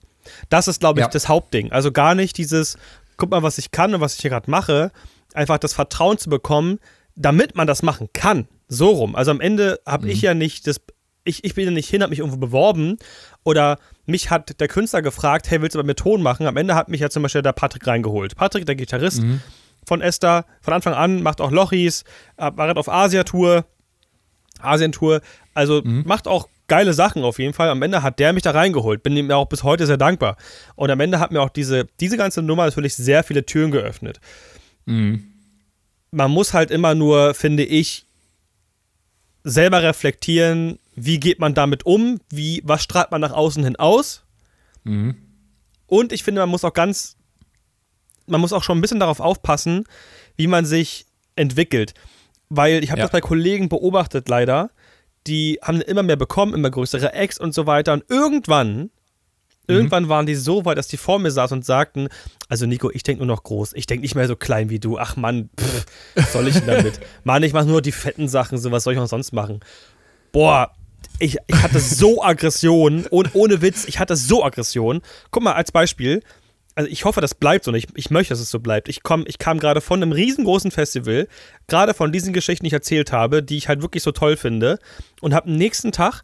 Das ist, glaube ich, Ja. das Hauptding. Also gar nicht dieses, guck mal, was ich kann und was ich hier gerade mache, einfach das Vertrauen zu bekommen, damit man das machen kann. So rum. Also am Ende habe ich ja nicht das, ich, ich bin ja nicht hin, habe mich irgendwo beworben oder mich hat der Künstler gefragt, hey, willst du bei mir Ton machen? Am Ende hat mich ja zum Beispiel der Patrick reingeholt. Patrick, der Gitarrist von Esther, von Anfang an, macht auch Lochis, äh, war gerade auf Asia-Tour, Asien-Tour, also macht auch geile Sachen auf jeden Fall. Am Ende hat der mich da reingeholt. Bin ihm auch bis heute sehr dankbar. Und am Ende hat mir auch diese, diese ganze Nummer natürlich sehr viele Türen geöffnet. Man muss halt immer nur, finde ich, selber reflektieren, wie geht man damit um, wie, was strahlt man nach außen hin aus. Und ich finde, man muss auch ganz, man muss auch schon ein bisschen darauf aufpassen, wie man sich entwickelt. Weil ich habe Ja. das bei Kollegen beobachtet leider, die haben immer mehr bekommen, immer größere Ex und so weiter. Und irgendwann, irgendwann waren die so weit, dass die vor mir saßen und sagten, also Nico, ich denke nur noch groß. Ich denke nicht mehr so klein wie du. Ach Mann, pff, was soll ich denn damit? Mann, ich mache nur die fetten Sachen, so was soll ich auch sonst machen? Boah, ich, ich hatte so Aggression, ohne, ohne Witz, ich hatte so Aggression. Guck mal, als Beispiel, also ich hoffe, das bleibt so und ich, ich möchte, dass es so bleibt. Ich, komm, ich kam gerade von einem riesengroßen Festival, gerade von diesen Geschichten, die ich erzählt habe, die ich halt wirklich so toll finde, und habe am nächsten Tag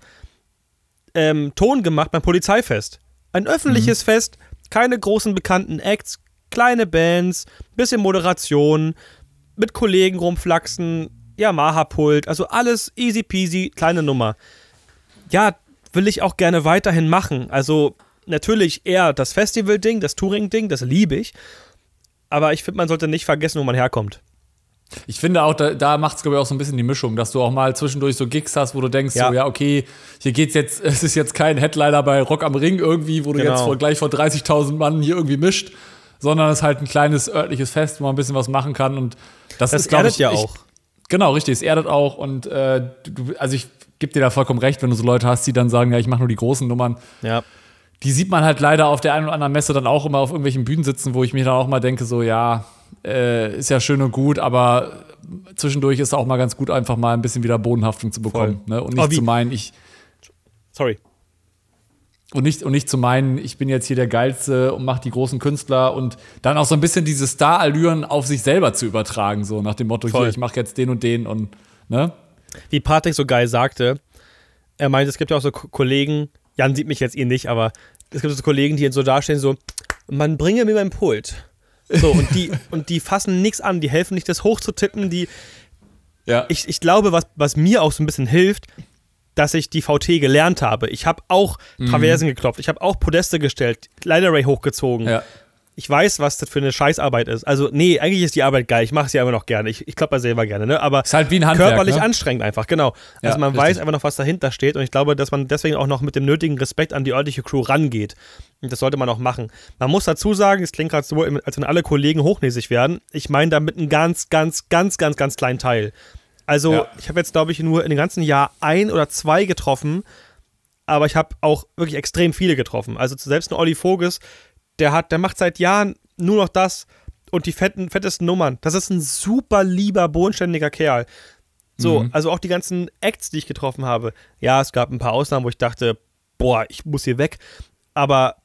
ähm, Ton gemacht beim Polizeifest. Ein öffentliches Fest, keine großen bekannten Acts, kleine Bands, bisschen Moderation, mit Kollegen rumflaxen, Yamaha-Pult, also alles easy peasy, kleine Nummer. Ja, will ich auch gerne weiterhin machen. Also natürlich eher das Festival-Ding, das Touring-Ding, das liebe ich. Aber ich finde, man sollte nicht vergessen, wo man herkommt. Ich finde auch, da, da macht es, glaube ich, auch so ein bisschen die Mischung, dass du auch mal zwischendurch so Gigs hast, wo du denkst, Ja. so, ja, okay, hier geht's jetzt, es ist jetzt kein Headliner bei Rock am Ring irgendwie, wo du Genau. jetzt vor, gleich vor 30.000 Mann hier irgendwie mischt, sondern es ist halt ein kleines örtliches Fest, wo man ein bisschen was machen kann und das, Das ist, glaube erdet ich, ja auch. Genau, richtig, es erdet auch und äh, du, also ich gebe dir da vollkommen recht, wenn du so Leute hast, die dann sagen, ja, ich mache nur die großen Nummern. Ja. Die sieht man halt leider auf der einen oder anderen Messe dann auch immer auf irgendwelchen Bühnen sitzen, wo ich mir dann auch mal denke, so, ja, äh, ist ja schön und gut, aber zwischendurch ist auch mal ganz gut, einfach mal ein bisschen wieder Bodenhaftung zu bekommen. Ne? Und nicht wie- zu meinen, ich. Sorry. und nicht, und nicht zu meinen, ich bin jetzt hier der Geilste und mache die großen Künstler und dann auch so ein bisschen diese Star-Allüren auf sich selber zu übertragen, so nach dem Motto, Voll. hier, ich mache jetzt den und den und, ne? Wie Patrick so geil sagte, er meinte, es gibt ja auch so Kollegen, Jan sieht mich jetzt eh nicht, aber es gibt so Kollegen, die so dastehen, so, man bringe mir mein Pult. So, und die, und die fassen nichts an, die helfen nicht, das hochzutippen, die. Ja. Ich, ich glaube, was, was mir auch so ein bisschen hilft, dass ich die VT gelernt habe. Ich habe auch mhm. Traversen mhm. geklopft, ich habe auch Podeste gestellt, Line Array hochgezogen. Ja. Ich weiß, was das für eine Scheißarbeit ist. Also, nee, eigentlich ist die Arbeit geil. Ich mache sie aber noch gerne. Ich, ich klopfe selber gerne, ne? Aber ist halt wie ein Handwerk, körperlich ne? anstrengend einfach, genau. Ja, also man richtig. weiß einfach noch, was dahinter steht. Und ich glaube, dass man deswegen auch noch mit dem nötigen Respekt an die örtliche Crew rangeht. Und das sollte man auch machen. Man muss dazu sagen, es klingt gerade so, als wenn alle Kollegen hochnäsig werden. Ich meine damit einen ganz, ganz, ganz, ganz, ganz kleinen Teil. Also, ja. ich habe jetzt, glaube ich, nur in dem ganzen Jahr ein oder zwei getroffen, aber ich habe auch wirklich extrem viele getroffen. Also selbst ein Olli Voges, der hat, der macht seit Jahren nur noch das und die fetten, fettesten Nummern. Das ist ein super lieber, bodenständiger Kerl. So, mhm. also auch die ganzen Acts, die ich getroffen habe. Ja, es gab ein paar Ausnahmen, wo ich dachte, boah, ich muss hier weg. Aber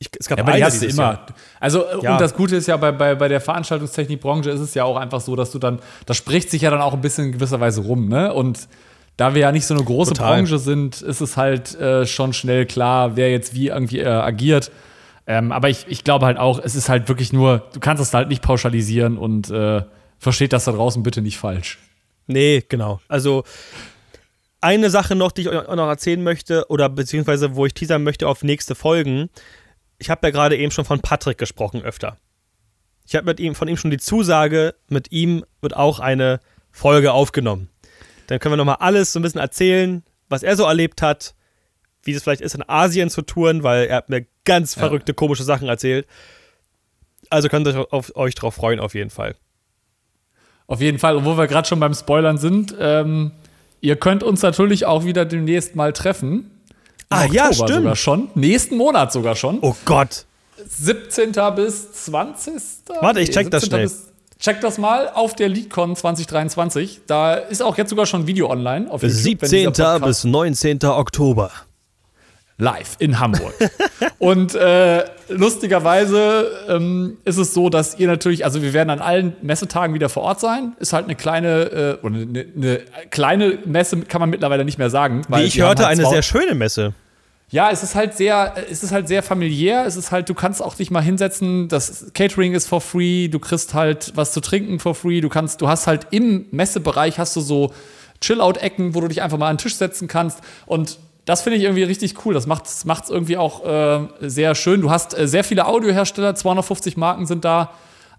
ich, es gab ja, aber die hast du immer. Jahr. Also, ja. und das Gute ist ja, bei, bei, bei der Veranstaltungstechnikbranche ist es ja auch einfach so, dass du dann, das spricht sich ja dann auch ein bisschen in gewisser Weise rum, ne? Und da wir ja nicht so eine große Total. Branche sind, ist es halt äh, schon schnell klar, wer jetzt wie irgendwie äh, agiert. Ähm, aber ich, ich glaube halt auch, es ist halt wirklich nur, du kannst es halt nicht pauschalisieren und äh, versteht das da draußen bitte nicht falsch. Nee, genau. Also eine Sache noch, die ich euch noch erzählen möchte, oder beziehungsweise wo ich teasern möchte auf nächste Folgen, ich habe ja gerade eben schon von Patrick gesprochen öfter. Ich habe mit ihm von ihm schon die Zusage, mit ihm wird auch eine Folge aufgenommen. Dann können wir nochmal alles so ein bisschen erzählen, was er so erlebt hat, wie es vielleicht ist, in Asien zu touren, weil er hat mir ganz ja. verrückte, komische Sachen erzählt. Also könnt ihr euch, euch drauf freuen, auf jeden Fall. Auf jeden Fall. Und wo wir gerade schon beim Spoilern sind, ähm, ihr könnt uns natürlich auch wieder demnächst mal treffen. Ah, Oktober ja, stimmt. Sogar schon. Nächsten Monat sogar schon. Oh Gott. 17. bis 20. Warte, ich check das schnell. Check das mal auf der LeadCon 2023. Da ist auch jetzt sogar schon ein Video online. Auf YouTube, 17. bis 19. Oktober live in Hamburg. und äh, lustigerweise ähm, ist es so, dass ihr natürlich, also wir werden an allen Messetagen wieder vor Ort sein. Ist halt eine kleine, äh, oder eine, eine, kleine Messe kann man mittlerweile nicht mehr sagen. Wie ich hörte, halt eine sehr schöne Messe. Ja, es ist halt sehr, es ist halt sehr familiär. Es ist halt, du kannst auch dich mal hinsetzen. Das Catering ist for free. Du kriegst halt was zu trinken for free. Du kannst, du hast halt im Messebereich hast du so Chill-out-Ecken, wo du dich einfach mal an den Tisch setzen kannst. Und das finde ich irgendwie richtig cool. Das macht es irgendwie auch äh, sehr schön. Du hast äh, sehr viele Audiohersteller, 250 Marken sind da.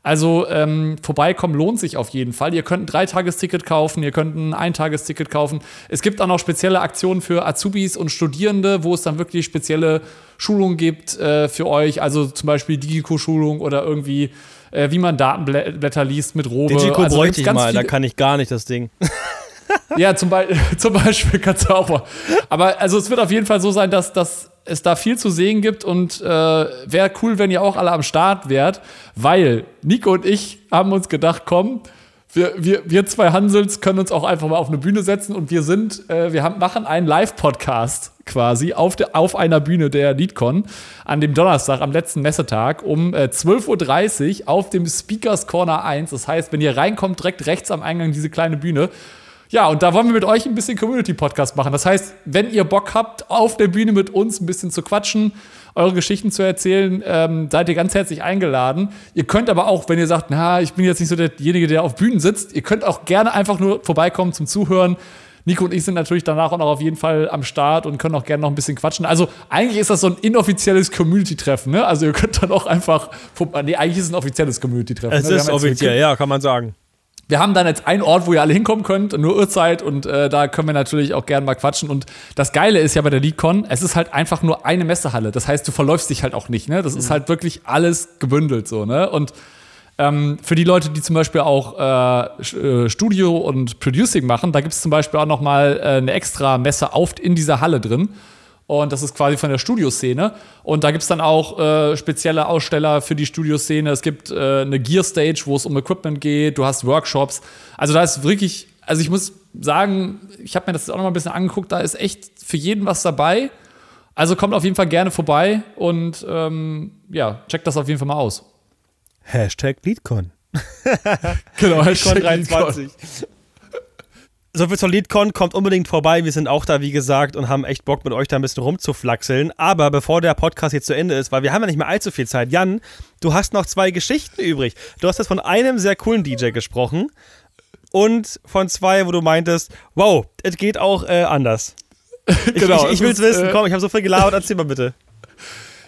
Also ähm, vorbeikommen lohnt sich auf jeden Fall. Ihr könnt ein Dreitagesticket kaufen, ihr könnt ein Eintagesticket kaufen. Es gibt auch noch spezielle Aktionen für Azubis und Studierende, wo es dann wirklich spezielle Schulungen gibt äh, für euch. Also zum Beispiel Digico-Schulung oder irgendwie, äh, wie man Datenblätter liest mit Robe. Digico also, bräuchte ich mal, da kann ich gar nicht das Ding. ja, zum, Be zum Beispiel kannst du auch. Aber also es wird auf jeden Fall so sein, dass, dass es da viel zu sehen gibt und äh, wäre cool, wenn ihr auch alle am Start wärt, weil Nico und ich haben uns gedacht, komm, wir, wir, wir zwei Hansels können uns auch einfach mal auf eine Bühne setzen und wir sind, äh, wir haben, machen einen Live-Podcast quasi auf, de, auf einer Bühne der LeadCon an dem Donnerstag, am letzten Messetag um äh, 12.30 Uhr auf dem Speakers Corner 1. Das heißt, wenn ihr reinkommt, direkt rechts am Eingang diese kleine Bühne, ja, und da wollen wir mit euch ein bisschen Community-Podcast machen. Das heißt, wenn ihr Bock habt, auf der Bühne mit uns ein bisschen zu quatschen, eure Geschichten zu erzählen, ähm, seid ihr ganz herzlich eingeladen. Ihr könnt aber auch, wenn ihr sagt, na, ich bin jetzt nicht so derjenige, der auf Bühnen sitzt, ihr könnt auch gerne einfach nur vorbeikommen zum Zuhören. Nico und ich sind natürlich danach auch noch auf jeden Fall am Start und können auch gerne noch ein bisschen quatschen. Also eigentlich ist das so ein inoffizielles Community-Treffen, ne? Also ihr könnt dann auch einfach, nee, eigentlich ist es ein offizielles Community-Treffen. Es ne? ist offiziell, ja, kann man sagen wir haben dann jetzt einen Ort, wo ihr alle hinkommen könnt, nur Uhrzeit und äh, da können wir natürlich auch gerne mal quatschen. Und das Geile ist ja bei der LeadCon, es ist halt einfach nur eine Messehalle. Das heißt, du verläufst dich halt auch nicht, ne? Das mhm. ist halt wirklich alles gebündelt so, ne? Und ähm, für die Leute, die zum Beispiel auch äh, äh Studio und Producing machen, da gibt es zum Beispiel auch noch mal äh, eine extra Messe auf in dieser Halle drin. Und das ist quasi von der Studioszene. Und da gibt es dann auch äh, spezielle Aussteller für die Studioszene. Es gibt äh, eine Gear Stage, wo es um Equipment geht. Du hast Workshops. Also da ist wirklich, also ich muss sagen, ich habe mir das auch noch mal ein bisschen angeguckt. Da ist echt für jeden was dabei. Also kommt auf jeden Fall gerne vorbei und ähm, ja, checkt das auf jeden Fall mal aus. Hashtag LeadCon. genau, LeadCon 23. So viel zur LeadCon, kommt unbedingt vorbei. Wir sind auch da, wie gesagt, und haben echt Bock, mit euch da ein bisschen rumzuflaxeln. Aber bevor der Podcast jetzt zu Ende ist, weil wir haben ja nicht mehr allzu viel Zeit. Jan, du hast noch zwei Geschichten übrig. Du hast jetzt von einem sehr coolen DJ gesprochen und von zwei, wo du meintest, wow, es geht auch äh, anders. genau. Ich, ich, ich will es wissen. Äh, Komm, ich habe so viel gelabert. Erzähl mal bitte.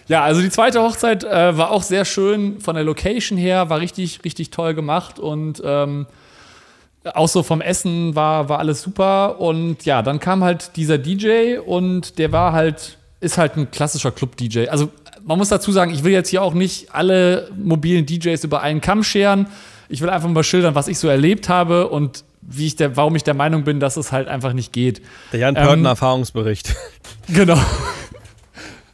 Ja, also die zweite Hochzeit äh, war auch sehr schön von der Location her, war richtig, richtig toll gemacht und ähm, auch so vom Essen war, war alles super. Und ja, dann kam halt dieser DJ und der war halt, ist halt ein klassischer Club-DJ. Also man muss dazu sagen, ich will jetzt hier auch nicht alle mobilen DJs über einen Kamm scheren. Ich will einfach mal schildern, was ich so erlebt habe und wie ich der, warum ich der Meinung bin, dass es halt einfach nicht geht. Der Jan Pörten ähm, Erfahrungsbericht. Genau.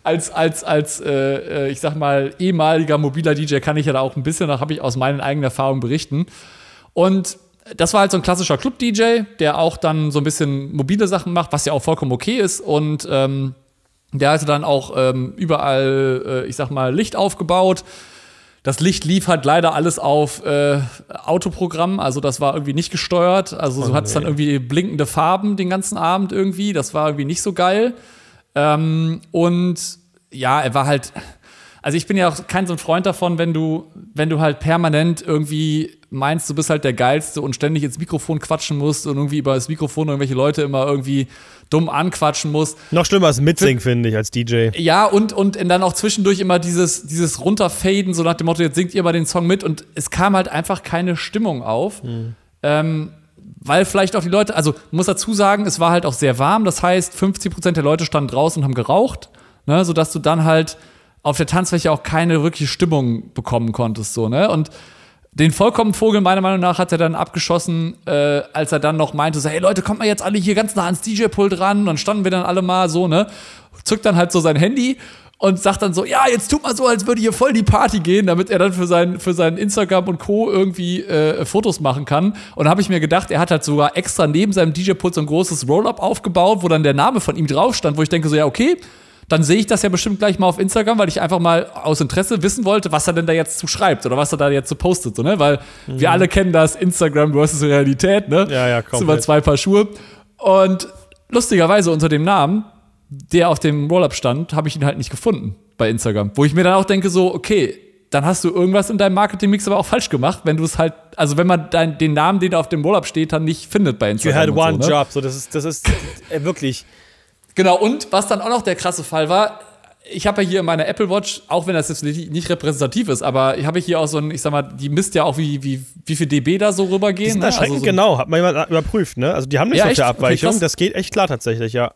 als, als, als äh, äh, ich sag mal, ehemaliger mobiler DJ kann ich ja da auch ein bisschen, da habe ich aus meinen eigenen Erfahrungen berichten. Und das war halt so ein klassischer Club-DJ, der auch dann so ein bisschen mobile Sachen macht, was ja auch vollkommen okay ist. Und ähm, der hatte dann auch ähm, überall, äh, ich sag mal, Licht aufgebaut. Das Licht lief halt leider alles auf äh, Autoprogramm, also das war irgendwie nicht gesteuert. Also so oh, hat es dann irgendwie blinkende Farben den ganzen Abend irgendwie. Das war irgendwie nicht so geil. Ähm, und ja, er war halt. Also ich bin ja auch kein so ein Freund davon, wenn du, wenn du halt permanent irgendwie meinst, du bist halt der Geilste und ständig ins Mikrofon quatschen musst und irgendwie über das Mikrofon irgendwelche Leute immer irgendwie dumm anquatschen musst. Noch schlimmer als Mitsingen, finde ich, als DJ. Ja, und, und dann auch zwischendurch immer dieses, dieses Runterfaden, so nach dem Motto, jetzt singt ihr mal den Song mit und es kam halt einfach keine Stimmung auf. Mhm. Ähm, weil vielleicht auch die Leute, also muss dazu sagen, es war halt auch sehr warm, das heißt, 50% der Leute standen draußen und haben geraucht, ne, sodass du dann halt auf der Tanzfläche auch keine wirkliche Stimmung bekommen konntest, so, ne? Und den vollkommen Vogel, meiner Meinung nach, hat er dann abgeschossen, äh, als er dann noch meinte, so, hey Leute, kommt mal jetzt alle hier ganz nah ans DJ-Pult ran. Und dann standen wir dann alle mal so, ne? Zückt dann halt so sein Handy und sagt dann so, ja, jetzt tut mal so, als würde hier voll die Party gehen, damit er dann für sein, für sein Instagram und Co. irgendwie äh, Fotos machen kann. Und da habe ich mir gedacht, er hat halt sogar extra neben seinem DJ-Pult so ein großes Roll-Up aufgebaut, wo dann der Name von ihm drauf stand, wo ich denke so, ja, okay, dann sehe ich das ja bestimmt gleich mal auf Instagram, weil ich einfach mal aus Interesse wissen wollte, was er denn da jetzt zu schreibt oder was er da jetzt zu so postet, so, ne? Weil mhm. wir alle kennen das Instagram versus Realität, ne? Ja, ja, komm. Das sind immer zwei Paar Schuhe. Und lustigerweise unter dem Namen, der auf dem Rollup stand, habe ich ihn halt nicht gefunden bei Instagram. Wo ich mir dann auch denke, so, okay, dann hast du irgendwas in deinem Marketingmix aber auch falsch gemacht, wenn du es halt, also wenn man dein, den Namen, den da auf dem Rollup steht, dann nicht findet bei Instagram. You had one so, ne? job, so das ist, das ist äh, wirklich. Genau, und was dann auch noch der krasse Fall war, ich habe ja hier in meiner Apple Watch, auch wenn das jetzt nicht repräsentativ ist, aber ich habe hier auch so ein, ich sag mal, die misst ja auch, wie, wie, wie viel dB da so rübergehen. Die sind ne? erschreckend also so genau, hat man jemand überprüft, ne? Also die haben nicht ja, so viel Abweichung, okay, das geht echt klar tatsächlich, ja.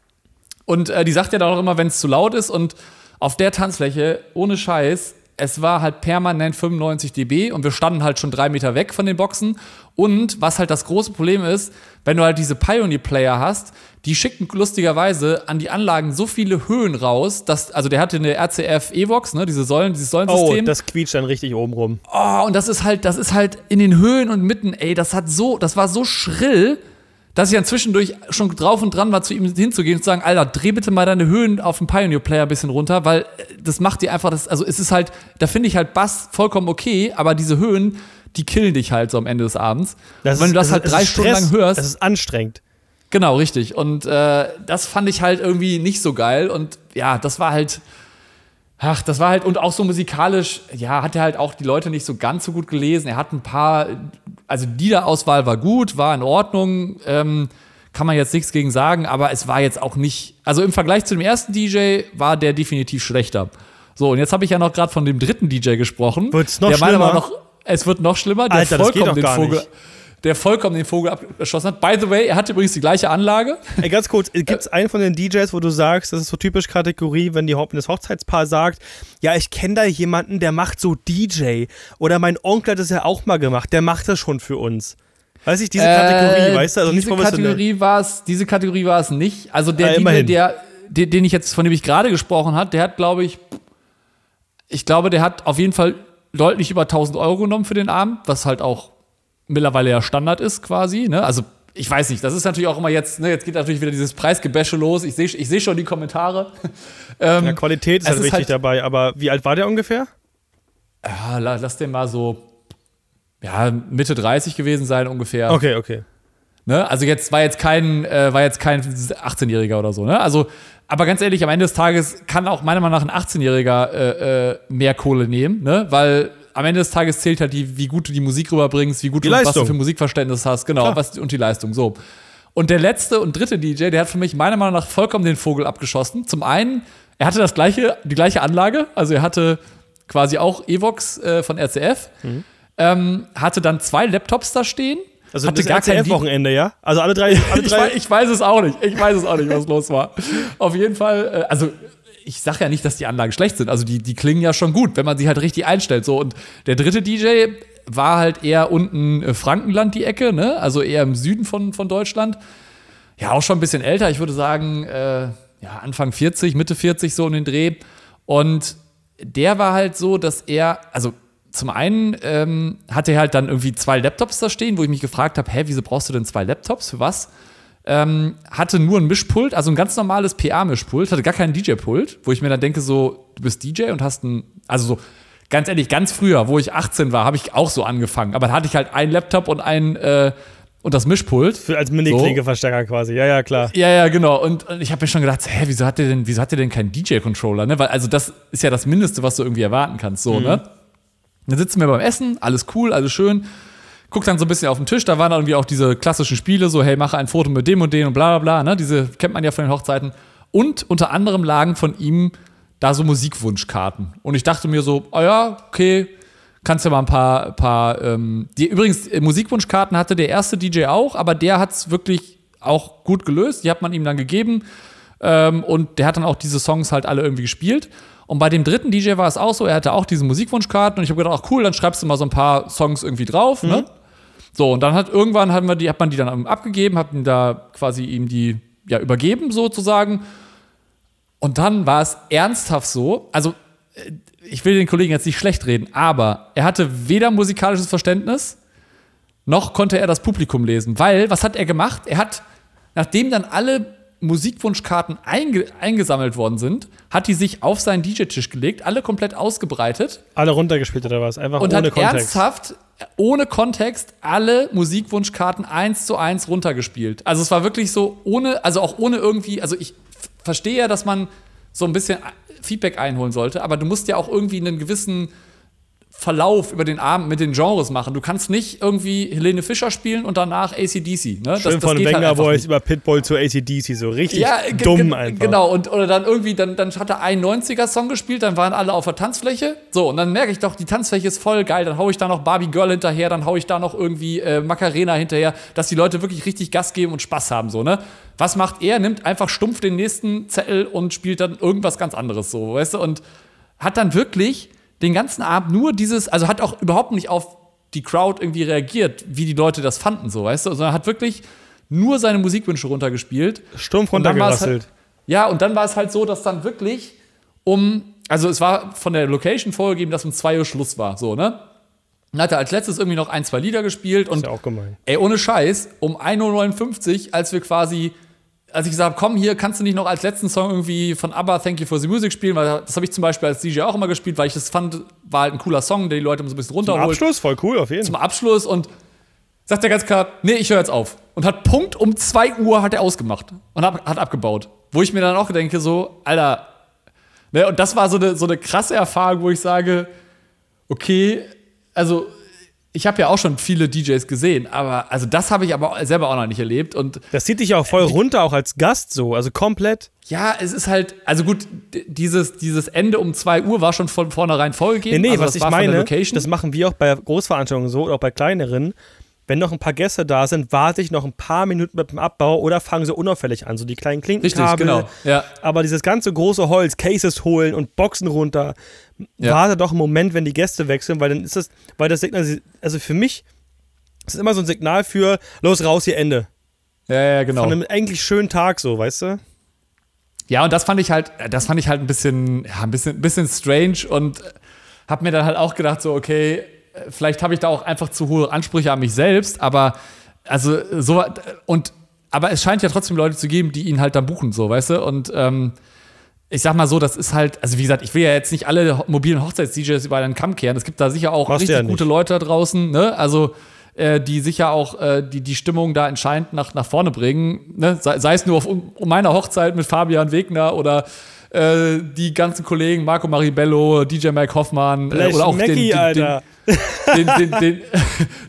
Und äh, die sagt ja dann auch immer, wenn es zu laut ist und auf der Tanzfläche, ohne Scheiß, es war halt permanent 95 dB und wir standen halt schon drei Meter weg von den Boxen. Und was halt das große Problem ist, wenn du halt diese Pioneer-Player hast, die schicken lustigerweise an die Anlagen so viele Höhen raus, dass, also der hatte eine RCF Evox, ne, diese Säulen, dieses Säulensystem. Oh, das quietscht dann richtig oben rum. Oh, und das ist halt, das ist halt in den Höhen und mitten, ey, das hat so, das war so schrill, dass ich dann zwischendurch schon drauf und dran war, zu ihm hinzugehen und zu sagen, Alter, dreh bitte mal deine Höhen auf dem Pioneer-Player ein bisschen runter, weil äh, das macht dir einfach das, also es ist halt, da finde ich halt Bass vollkommen okay, aber diese Höhen, die killen dich halt so am Ende des Abends. Das und wenn du das, halt drei Stunden lang hörst. Das ist anstrengend. Genau, richtig. Und äh, das fand ich halt irgendwie nicht so geil. Und ja, das war halt, Ach, das war halt, und auch so musikalisch, ja, hat er halt auch die Leute nicht so ganz so gut gelesen. Er hat ein paar, also die Liederauswahl war gut, war in Ordnung, ähm, kann man jetzt nichts gegen sagen, aber es war jetzt auch nicht, also im Vergleich zu dem ersten DJ war der definitiv schlechter. So, und jetzt habe ich ja noch gerade von dem dritten DJ gesprochen. Wird's noch der schlimmer? Noch, es wird noch schlimmer, der Alter, vollkommen den Vogel. Nicht der vollkommen den Vogel abgeschossen hat. By the way, er hat übrigens die gleiche Anlage. Ey, ganz kurz, gibt es einen von den DJs, wo du sagst, das ist so typisch Kategorie, wenn, die, das Hochzeitspaar sagt, ja, ich kenne da jemanden, der macht so DJ. Oder mein Onkel hat das ja auch mal gemacht, der macht das schon für uns. Weiß ich, diese Kategorie, äh, weißt du? Also diese, Kategorie war's, diese Kategorie war es nicht. Also der ja, DJ, der, der, den ich jetzt, von dem ich gerade gesprochen habe, der hat, glaube ich, ich glaube, der hat auf jeden Fall deutlich über 1000 Euro genommen für den Abend, was halt auch mittlerweile ja Standard ist quasi. Ne? Also ich weiß nicht, das ist natürlich auch immer jetzt, ne, jetzt geht natürlich wieder dieses Preisgebäsche los. Ich sehe ich seh schon die Kommentare. ähm, ja, Qualität ist halt wichtig halt, dabei, aber wie alt war der ungefähr? Ja, lass den mal so ja, Mitte 30 gewesen sein ungefähr. Okay, okay. Ne? Also jetzt war jetzt kein, äh, war jetzt kein 18-Jähriger oder so, ne? Also, aber ganz ehrlich, am Ende des Tages kann auch meiner Meinung nach ein 18-Jähriger äh, äh, mehr Kohle nehmen, ne? Weil am Ende des Tages zählt halt die, wie gut du die Musik rüberbringst, wie gut die du Leistung. was du für Musikverständnis hast, genau, was, und die Leistung. So. Und der letzte und dritte DJ, der hat für mich meiner Meinung nach vollkommen den Vogel abgeschossen. Zum einen, er hatte das gleiche, die gleiche Anlage, also er hatte quasi auch Evox äh, von RCF, mhm. ähm, hatte dann zwei Laptops da stehen. Also hatte das RCF-Wochenende, ja? Also alle drei. Alle drei ich, weiß, ich, weiß, es auch nicht. Ich weiß es auch nicht, was los war. Auf jeden Fall, äh, also ich sage ja nicht, dass die Anlagen schlecht sind. Also die, die klingen ja schon gut, wenn man sie halt richtig einstellt. So. Und der dritte DJ war halt eher unten äh, Frankenland die Ecke, ne? Also eher im Süden von, von Deutschland. Ja, auch schon ein bisschen älter. Ich würde sagen, äh, ja, Anfang 40, Mitte 40 so in den Dreh. Und der war halt so, dass er, also zum einen ähm, hatte er halt dann irgendwie zwei Laptops da stehen, wo ich mich gefragt habe, hä, wieso brauchst du denn zwei Laptops? Für was? Ähm, hatte nur ein Mischpult, also ein ganz normales PA-Mischpult, hatte gar keinen DJ-Pult, wo ich mir dann denke, so, du bist DJ und hast ein, also so, ganz ehrlich, ganz früher, wo ich 18 war, habe ich auch so angefangen. Aber da hatte ich halt einen Laptop und ein, äh, und das Mischpult. Für, als Mini-Klingeverstärker so. quasi, ja, ja, klar. Ja, ja, genau. Und, und ich habe mir schon gedacht, hä, wieso hat der denn, wieso hat der denn keinen DJ-Controller, ne? Weil, also das ist ja das Mindeste, was du irgendwie erwarten kannst, so, mhm. ne? Dann sitzen wir beim Essen, alles cool, alles schön guck dann so ein bisschen auf den Tisch, da waren dann irgendwie auch diese klassischen Spiele, so, hey, mache ein Foto mit dem und dem und bla bla bla, ne? Diese kennt man ja von den Hochzeiten. Und unter anderem lagen von ihm da so Musikwunschkarten. Und ich dachte mir so, oh ja, okay, kannst du mal ein paar, paar ähm, die, übrigens, äh, Musikwunschkarten hatte der erste DJ auch, aber der hat es wirklich auch gut gelöst. Die hat man ihm dann gegeben. Ähm, und der hat dann auch diese Songs halt alle irgendwie gespielt. Und bei dem dritten DJ war es auch so, er hatte auch diese Musikwunschkarten und ich habe gedacht, ach cool, dann schreibst du mal so ein paar Songs irgendwie drauf, ne? mhm. ne? So, und dann hat irgendwann hat man die, hat man die dann abgegeben, hat ihm da quasi ihm die ja, übergeben, sozusagen. Und dann war es ernsthaft so, also äh, ich will den Kollegen jetzt nicht schlecht reden, aber er hatte weder musikalisches Verständnis, noch konnte er das Publikum lesen. Weil, was hat er gemacht? Er hat, nachdem dann alle Musikwunschkarten einge eingesammelt worden sind, hat die sich auf seinen DJ-Tisch gelegt, alle komplett ausgebreitet. Alle runtergespielt oder was? Einfach und ohne hat Kontext. ernsthaft, ohne Kontext, alle Musikwunschkarten eins zu eins runtergespielt. Also es war wirklich so, ohne, also auch ohne irgendwie, also ich verstehe ja, dass man so ein bisschen Feedback einholen sollte, aber du musst ja auch irgendwie einen gewissen Verlauf über den Abend mit den Genres machen. Du kannst nicht irgendwie Helene Fischer spielen und danach ACDC. Ne? Schön das, von Wenger halt Boys über Pitbull zu ACDC, so richtig ja, dumm einfach. Genau, und oder dann irgendwie, dann, dann hat er einen 90er-Song gespielt, dann waren alle auf der Tanzfläche. So, und dann merke ich doch, die Tanzfläche ist voll geil. Dann haue ich da noch Barbie Girl hinterher, dann haue ich da noch irgendwie äh, Macarena hinterher, dass die Leute wirklich richtig Gas geben und Spaß haben. So, ne? Was macht er? Nimmt einfach stumpf den nächsten Zettel und spielt dann irgendwas ganz anderes, so, weißt du? Und hat dann wirklich den ganzen Abend nur dieses, also hat auch überhaupt nicht auf die Crowd irgendwie reagiert, wie die Leute das fanden, so, weißt du, sondern hat wirklich nur seine Musikwünsche runtergespielt. Stumpf runtergerasselt. Halt, ja, und dann war es halt so, dass dann wirklich um, also es war von der Location vorgegeben, dass um 2 Uhr Schluss war, so, ne? Dann hat er als letztes irgendwie noch ein, zwei Lieder gespielt und. Ist ja auch gemein. Ey, ohne Scheiß, um 1.59 Uhr, als wir quasi als ich gesagt habe, komm hier, kannst du nicht noch als letzten Song irgendwie von ABBA Thank You for the Music spielen, weil das habe ich zum Beispiel als DJ auch immer gespielt, weil ich das fand, war halt ein cooler Song, der die Leute so ein bisschen runterholt. Zum Abschluss, voll cool, auf jeden Fall. Zum Abschluss und sagt er ganz klar, nee, ich höre jetzt auf. Und hat Punkt um 2 Uhr hat er ausgemacht und hat, hat abgebaut. Wo ich mir dann auch denke, so, Alter, ne, und das war so eine, so eine krasse Erfahrung, wo ich sage, okay, also ich habe ja auch schon viele DJs gesehen, aber also das habe ich aber selber auch noch nicht erlebt. Und das zieht dich ja auch voll runter, auch als Gast so, also komplett. Ja, es ist halt, also gut, dieses, dieses Ende um 2 Uhr war schon von vornherein vorgegeben. Nee, nee, also was ich meine, das machen wir auch bei Großveranstaltungen so oder auch bei kleineren. Wenn noch ein paar Gäste da sind, warte ich noch ein paar Minuten mit dem Abbau oder fange so unauffällig an, so die kleinen Klinkenkabel. Richtig, genau. Ja. Aber dieses ganze große Holz, Cases holen und Boxen runter, ja. warte doch einen Moment, wenn die Gäste wechseln, weil dann ist das, weil das Signal, also für mich ist es immer so ein Signal für, los, raus, hier Ende. Ja, ja, genau. Von einem eigentlich schönen Tag so, weißt du? Ja, und das fand ich halt, das fand ich halt ein bisschen, ja, ein bisschen, bisschen strange und hab mir dann halt auch gedacht, so, okay, vielleicht habe ich da auch einfach zu hohe Ansprüche an mich selbst, aber also so und aber es scheint ja trotzdem Leute zu geben, die ihn halt dann buchen, so, weißt du? Und ähm, ich sag mal so, das ist halt, also wie gesagt, ich will ja jetzt nicht alle mobilen Hochzeits-DJs über einen Kamm kehren. Es gibt da sicher auch Machst richtig ja gute. Leute da draußen, ne? Also äh, die sicher auch äh, die, die Stimmung da entscheidend nach, nach vorne bringen. Ne? Sei, sei es nur auf um, meiner Hochzeit mit Fabian Wegner oder äh, die ganzen Kollegen, Marco Maribello, DJ Mike Hoffmann äh, oder auch den, Mackie, den, den, Alter. Den, den, den,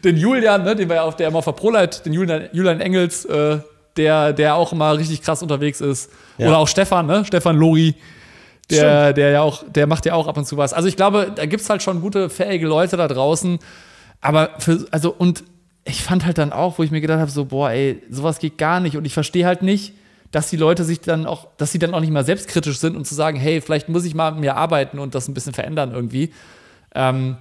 den Julian, ne, den wir ja auf der immer ProLight, den Julian, Julian Engels, äh, der, der auch immer richtig krass unterwegs ist. Ja. Oder auch Stefan, ne? Stefan Lori. Der, der ja auch, der macht ja auch ab und zu was. Also ich glaube, da gibt es halt schon gute, fähige Leute da draußen. Aber für, also, und ich fand halt dann auch, wo ich mir gedacht habe, so, boah, ey, sowas geht gar nicht. Und ich verstehe halt nicht, dass die Leute sich dann auch, dass sie dann auch nicht mal selbstkritisch sind und zu sagen, hey, vielleicht muss ich mal mit mir arbeiten und das ein bisschen verändern irgendwie. Ähm,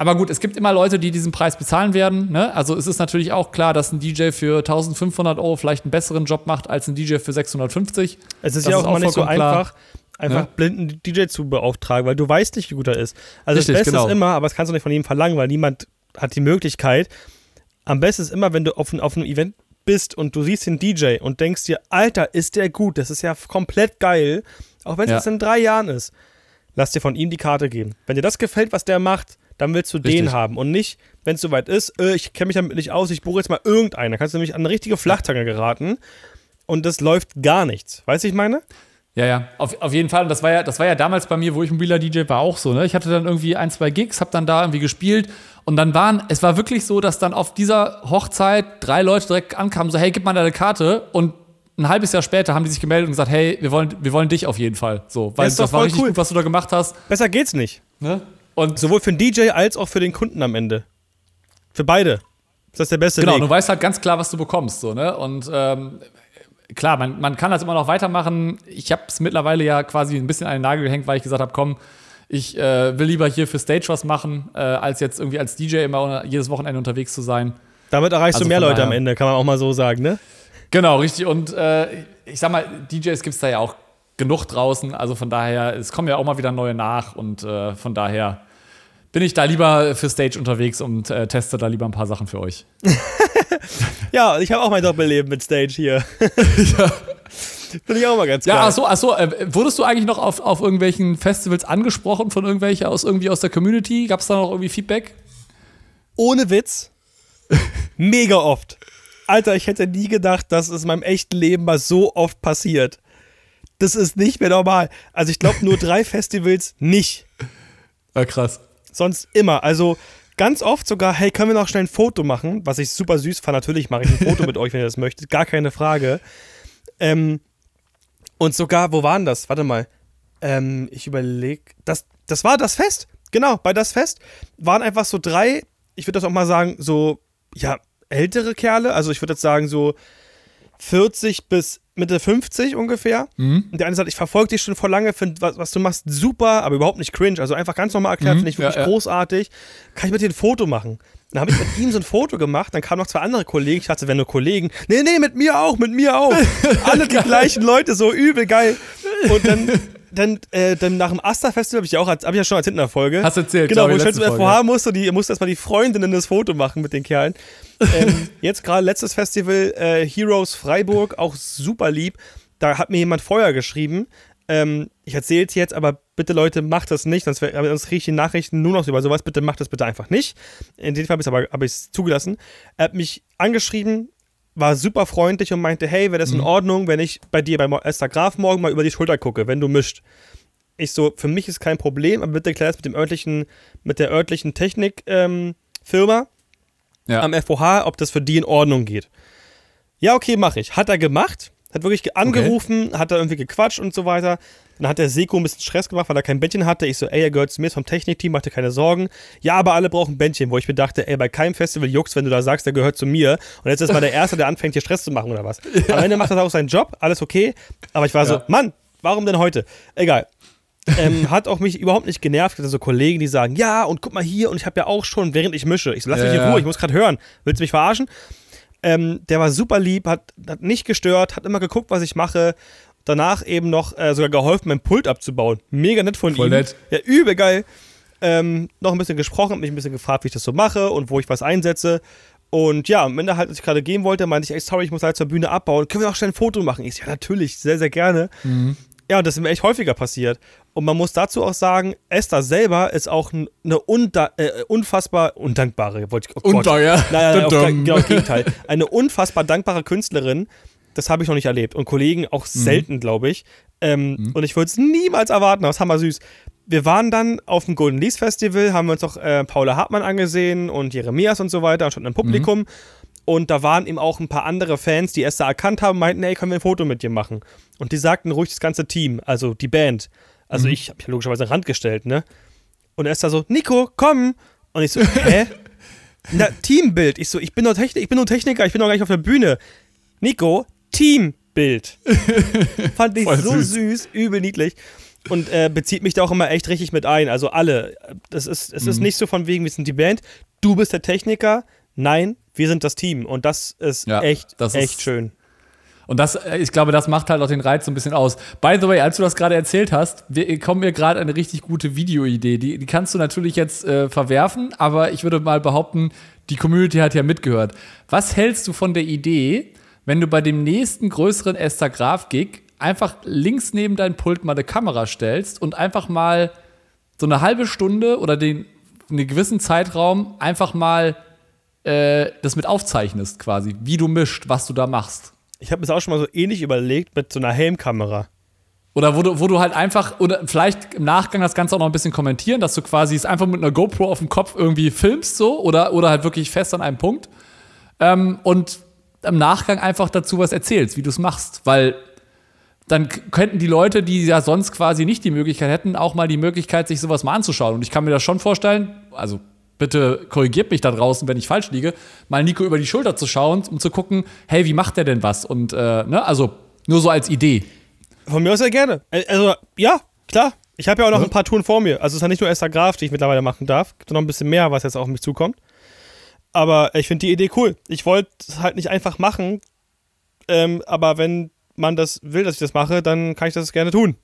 aber gut, es gibt immer Leute, die diesen Preis bezahlen werden. Ne? Also es ist natürlich auch klar, dass ein DJ für 1500 Euro vielleicht einen besseren Job macht als ein DJ für 650. Es ist Das ja ist auch auch immer nicht so einfach, einfach Ne? blinden DJ zu beauftragen, weil du weißt nicht, wie gut er ist. Also Richtig, das Beste genau. ist immer, aber das kannst du nicht von jedem verlangen, weil niemand hat die Möglichkeit. Am besten ist immer, wenn du auf, ein, auf einem Event bist und du siehst den DJ und denkst dir, Alter, ist der gut, das ist ja komplett geil, auch wenn es Ja. erst in drei Jahren ist. Lass dir von ihm die Karte geben. Wenn dir das gefällt, was der macht, dann willst du den Richtig. haben und nicht, wenn es soweit ist, äh, ich kenne mich damit nicht aus, ich buche jetzt mal irgendeinen. Da kannst du nämlich an eine richtige Flachtange geraten und das läuft gar nichts. Weißt du, ich meine? Ja, ja, auf, auf jeden Fall. Und das war ja, das war ja damals bei mir, wo ich mobiler DJ war, auch so. Ne? Ich hatte dann irgendwie ein, zwei Gigs, hab dann da irgendwie gespielt. Und dann waren, es war wirklich so, dass dann auf dieser Hochzeit drei Leute direkt ankamen, so, hey, gib mal deine Karte. Und ein halbes Jahr später haben die sich gemeldet und gesagt, hey, wir wollen, wir wollen dich auf jeden Fall. So, weil doch das war richtig cool. gut, was du da gemacht hast. Besser geht's nicht. Ne? Und Sowohl für den DJ als auch für den Kunden am Ende. Für beide. Ist das der beste Genau, Weg? du weißt halt ganz klar, was du bekommst. So, ne? Und ähm, klar, man, man kann das immer noch weitermachen. Ich habe es mittlerweile ja quasi ein bisschen an den Nagel gehängt, weil ich gesagt habe, komm, ich äh, will lieber hier für Stage was machen, äh, als jetzt irgendwie als DJ immer jedes Wochenende unterwegs zu sein. Damit erreichst Also du mehr Leute am Ende, kann man auch mal so sagen, ne? Genau, richtig. Und äh, ich sag mal, DJs gibt es da ja auch genug draußen. Also von daher, es kommen ja auch mal wieder neue nach. Und äh, von daher bin ich da lieber für Stage unterwegs und äh, teste da lieber ein paar Sachen für euch. Ja, ich habe auch mein Doppelleben mit Stage hier. Finde ich auch mal ganz Ja, geil. ach so, ach so, äh, wurdest du eigentlich noch auf, auf irgendwelchen Festivals angesprochen von irgendwelchen aus irgendwie aus der Community? Gab es da noch irgendwie Feedback? Ohne Witz. Mega oft. Alter, ich hätte nie gedacht, dass es in meinem echten Leben mal so oft passiert. Das ist nicht mehr normal. Also ich glaube nur drei Festivals nicht. Ja, krass. Sonst immer. Also ganz oft sogar, hey, können wir noch schnell ein Foto machen? Was ich super süß fand. Natürlich mache ich ein Foto mit euch, wenn ihr das möchtet. Gar keine Frage. Ähm, und sogar, wo waren das? Warte mal. Ähm, ich überlege. Das, das war das Fest. Genau, bei das Fest waren einfach so drei, ich würde das auch mal sagen, so, ja, ältere Kerle. Also ich würde jetzt sagen, so 40 bis Mitte 50 ungefähr. Und der eine sagt, ich verfolge dich schon vor lange, finde, was, was du machst, super, aber überhaupt nicht cringe. Also einfach ganz normal erklärt, Mhm, finde ich wirklich ja, ja. großartig. Kann ich mit dir ein Foto machen? Dann habe ich mit ihm so ein Foto gemacht, dann kamen noch zwei andere Kollegen. Ich dachte, wenn nur Kollegen. Nee, nee, mit mir auch, mit mir auch. Alle die gleichen Leute, so übel geil. Und dann, dann, äh, dann nach dem Asta-Festival habe ich ja auch, hab ich ja schon als in der Folge. Hast erzählt, Genau, wo ich, schon letzte FVH musste, die musste erstmal die Freundinnen das Foto machen mit den Kerlen. Ähm, jetzt gerade letztes Festival, äh, Heroes Freiburg, auch super lieb. Da hat mir jemand vorher geschrieben. Ähm, ich erzähle es jetzt, aber bitte Leute, macht das nicht, sonst, sonst kriege ich die Nachrichten nur noch über sowas. Bitte macht das bitte einfach nicht. In dem Fall habe ich es hab zugelassen. Er hat mich angeschrieben, war super freundlich und meinte, hey, wäre das in Ordnung, wenn ich bei dir bei Esther Graf morgen mal über die Schulter gucke, wenn du mischt. Ich so, für mich ist kein Problem, aber bitte klär das mit dem örtlichen, mit der örtlichen Technikfirma ähm, Firma Ja. am FOH, ob das für die in Ordnung geht. Ja, okay, mache ich. Hat er gemacht, hat wirklich ge- angerufen, hat er irgendwie gequatscht und so weiter. Dann hat der Seko ein bisschen Stress gemacht, weil er kein Bändchen hatte. Ich so, ey, er gehört zu mir, ist vom Technikteam, mach dir keine Sorgen. Ja, aber alle brauchen Bändchen, wo ich mir dachte, ey, bei keinem Festival juckt's, wenn du da sagst, der gehört zu mir. Und jetzt ist mal der Erste, der anfängt, hier Stress zu machen oder was. Am Ende macht er auch seinen Job, alles okay. Aber ich war so, Ja. Mann, warum denn heute? Egal. Ähm, hat auch mich überhaupt nicht genervt. Also Kollegen, die sagen, ja, und guck mal hier, und ich habe ja auch schon, während ich mische. Ich so, lass mich in. Ruhe, ich muss gerade hören. Willst du mich verarschen? Ähm, der war super lieb, hat, hat nicht gestört, hat immer geguckt, was ich mache. Danach eben noch äh, sogar geholfen, mein Pult abzubauen. Mega nett von Voll ihm. nett. Ja, übel geil. Ähm, noch ein bisschen gesprochen, hat mich ein bisschen gefragt, wie ich das so mache und wo ich was einsetze. Und ja, am Ende halt, als ich gerade gehen wollte, meinte ich, ey, sorry, ich muss halt zur Bühne abbauen. Können wir auch schnell ein Foto machen? Ich so, ja, natürlich, sehr, sehr gerne. Mhm. Ja, und das ist mir echt häufiger passiert. Und man muss dazu auch sagen, Esther selber ist auch eine unda äh, unfassbar undankbare, wollte ich, oh ja. Nein, nein, auf, Dum-dum. genau, Gegenteil. Eine unfassbar dankbare Künstlerin. Das habe ich noch nicht erlebt. Und Kollegen auch selten, glaube ich. Ähm, Und ich würde es niemals erwarten. Das ist hammer süß. Wir waren dann auf dem Golden Lease Festival, haben wir uns auch äh, Paula Hartmann angesehen und Jeremias und so weiter, und schon im Publikum. Und da waren eben auch ein paar andere Fans, die Esther erkannt haben, meinten, ey, können wir ein Foto mit dir machen? Und die sagten ruhig das ganze Team, also die Band. Also ich habe mich logischerweise den Rand gestellt, ne? Und Esther so, Nico, komm! Und ich so, hä? Na, Teambild. Ich so, ich bin nur, Technik, ich bin nur Techniker, ich bin noch gar nicht auf der Bühne. Nico, Teambild. Fand ich Voll so süß. süß. übel niedlich. Und äh, bezieht mich da auch immer echt richtig mit ein. Also alle. Das ist, es Mhm. ist nicht so von wegen, wir sind die Band, du bist der Techniker. Nein, wir sind das Team. Und das ist Ja, echt, das ist- echt schön. Und das, äh, ich glaube, das macht halt auch den Reiz so ein bisschen aus. By the way, als du das gerade erzählt hast, wir, kommen mir gerade eine richtig gute Videoidee. Die, die kannst du natürlich jetzt äh, verwerfen, aber ich würde mal behaupten, die Community hat ja mitgehört. Was hältst du von der Idee, wenn du bei dem nächsten größeren Esther Graf-Gig einfach links neben dein Pult mal eine Kamera stellst und einfach mal so eine halbe Stunde oder den einen gewissen Zeitraum einfach mal äh, das mit aufzeichnest, quasi, wie du mischt, was du da machst. Ich habe mir das auch schon mal so ähnlich überlegt mit so einer Helmkamera. Oder wo du, wo du halt einfach, oder vielleicht im Nachgang das Ganze auch noch ein bisschen kommentieren, dass du quasi es einfach mit einer GoPro auf dem Kopf irgendwie filmst, so, oder, oder halt wirklich fest an einem Punkt. Ähm, und im Nachgang einfach dazu was erzählst, wie du es machst. Weil dann könnten die Leute, die ja sonst quasi nicht die Möglichkeit hätten, auch mal die Möglichkeit, sich sowas mal anzuschauen. Und ich kann mir das schon vorstellen, also bitte korrigiert mich da draußen, wenn ich falsch liege, mal Nico über die Schulter zu schauen, um zu gucken, hey, wie macht der denn was? Und, äh, ne, also nur so als Idee. Von mir aus sehr gerne. Äh, Also, ja, klar. Ich habe ja auch noch Ja. ein paar Touren vor mir. Also, es ist ja nicht nur Esther Graf, die ich mittlerweile machen darf. Gibt noch ein bisschen mehr, was jetzt auf mich zukommt. Aber ich finde die Idee cool. Ich wollte es halt nicht einfach machen. Ähm, aber wenn man das will, dass ich das mache, dann kann ich das gerne tun.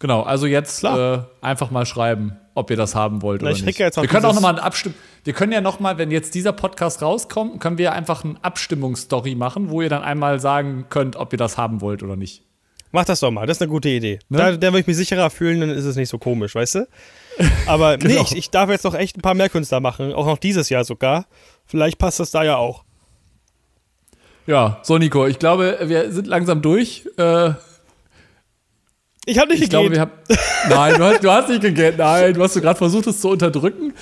Genau, also jetzt äh, einfach mal schreiben, ob ihr das haben wollt Na, oder ich nicht. wir können auch dieses- noch mal ein Abstimm Wir können ja noch mal, wenn jetzt dieser Podcast rauskommt, können wir einfach eine Abstimmungsstory machen, wo ihr dann einmal sagen könnt, ob ihr das haben wollt oder nicht. Mach das doch mal, das ist eine gute Idee. Ne? Da, da würde ich mich sicherer fühlen, dann ist es nicht so komisch, weißt du? Aber nee, Genau. ich, ich darf jetzt noch echt ein paar mehr Künstler machen, auch noch dieses Jahr sogar. Vielleicht passt das da ja auch. Ja, so Nico, ich glaube, wir sind langsam durch. Äh, Ich habe nicht ich glaube, wir haben. Nein, du hast, du hast nicht gegeben. Nein, du hast gerade versucht, es zu unterdrücken.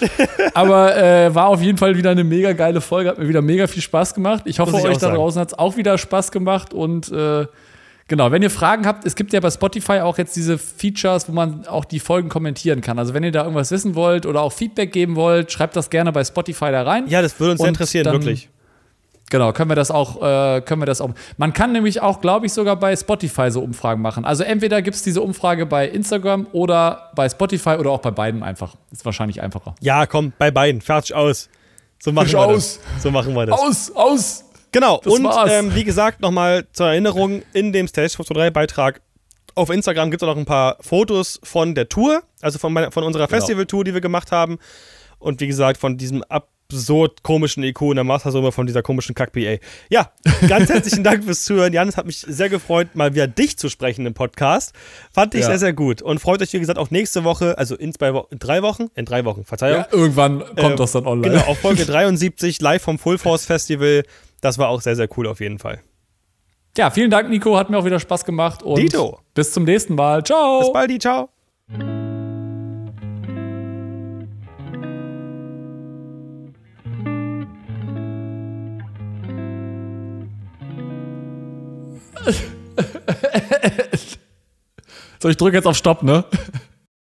Aber äh, war auf jeden Fall wieder eine mega geile Folge. Hat mir wieder mega viel Spaß gemacht. Ich hoffe, ich euch da sagen. draußen hat es auch wieder Spaß gemacht. Und äh, genau, wenn ihr Fragen habt, es gibt ja bei Spotify auch jetzt diese Features, wo man auch die Folgen kommentieren kann. Also wenn ihr da irgendwas wissen wollt oder auch Feedback geben wollt, schreibt das gerne bei Spotify da rein. ja, das würde uns sehr interessieren, wirklich. Genau, können wir das auch, äh, können wir das auch. Man kann nämlich auch, glaube ich, sogar bei Spotify so Umfragen machen. Also entweder gibt es diese Umfrage bei Instagram oder bei Spotify oder auch bei beiden einfach. Ist wahrscheinlich einfacher. Ja, komm, bei beiden. Fertig aus. So machen wir aus. das. So machen wir das. Aus, aus! Genau, Das und ähm, wie gesagt, nochmal zur Erinnerung, in dem Stage 3 Beitrag auf Instagram gibt es auch noch ein paar Fotos von der Tour, also von, meiner, von unserer Genau. Festival-Tour, die wir gemacht haben. Und wie gesagt, von diesem absurd komischen IQ in der Mastersumme von dieser komischen Kack-PA. Ja, ganz herzlichen Dank fürs Zuhören. Jan, es hat mich sehr gefreut, mal wieder dich zu sprechen im Podcast. Fand ich Ja. sehr, sehr gut. Und freut euch, wie gesagt, auch nächste Woche, also in, zwei Wo in drei Wochen, in drei Wochen, Verzeihung. Ja, irgendwann kommt Ähm, das dann online. Genau, auf Folge 73, live vom Full Force Festival. Das war auch sehr, sehr cool auf jeden Fall. Ja, vielen Dank, Nico. Hat mir auch wieder Spaß gemacht. Und Dito. bis zum nächsten Mal. Ciao. Bis bald, ciao. So, ich drücke jetzt auf Stopp, ne?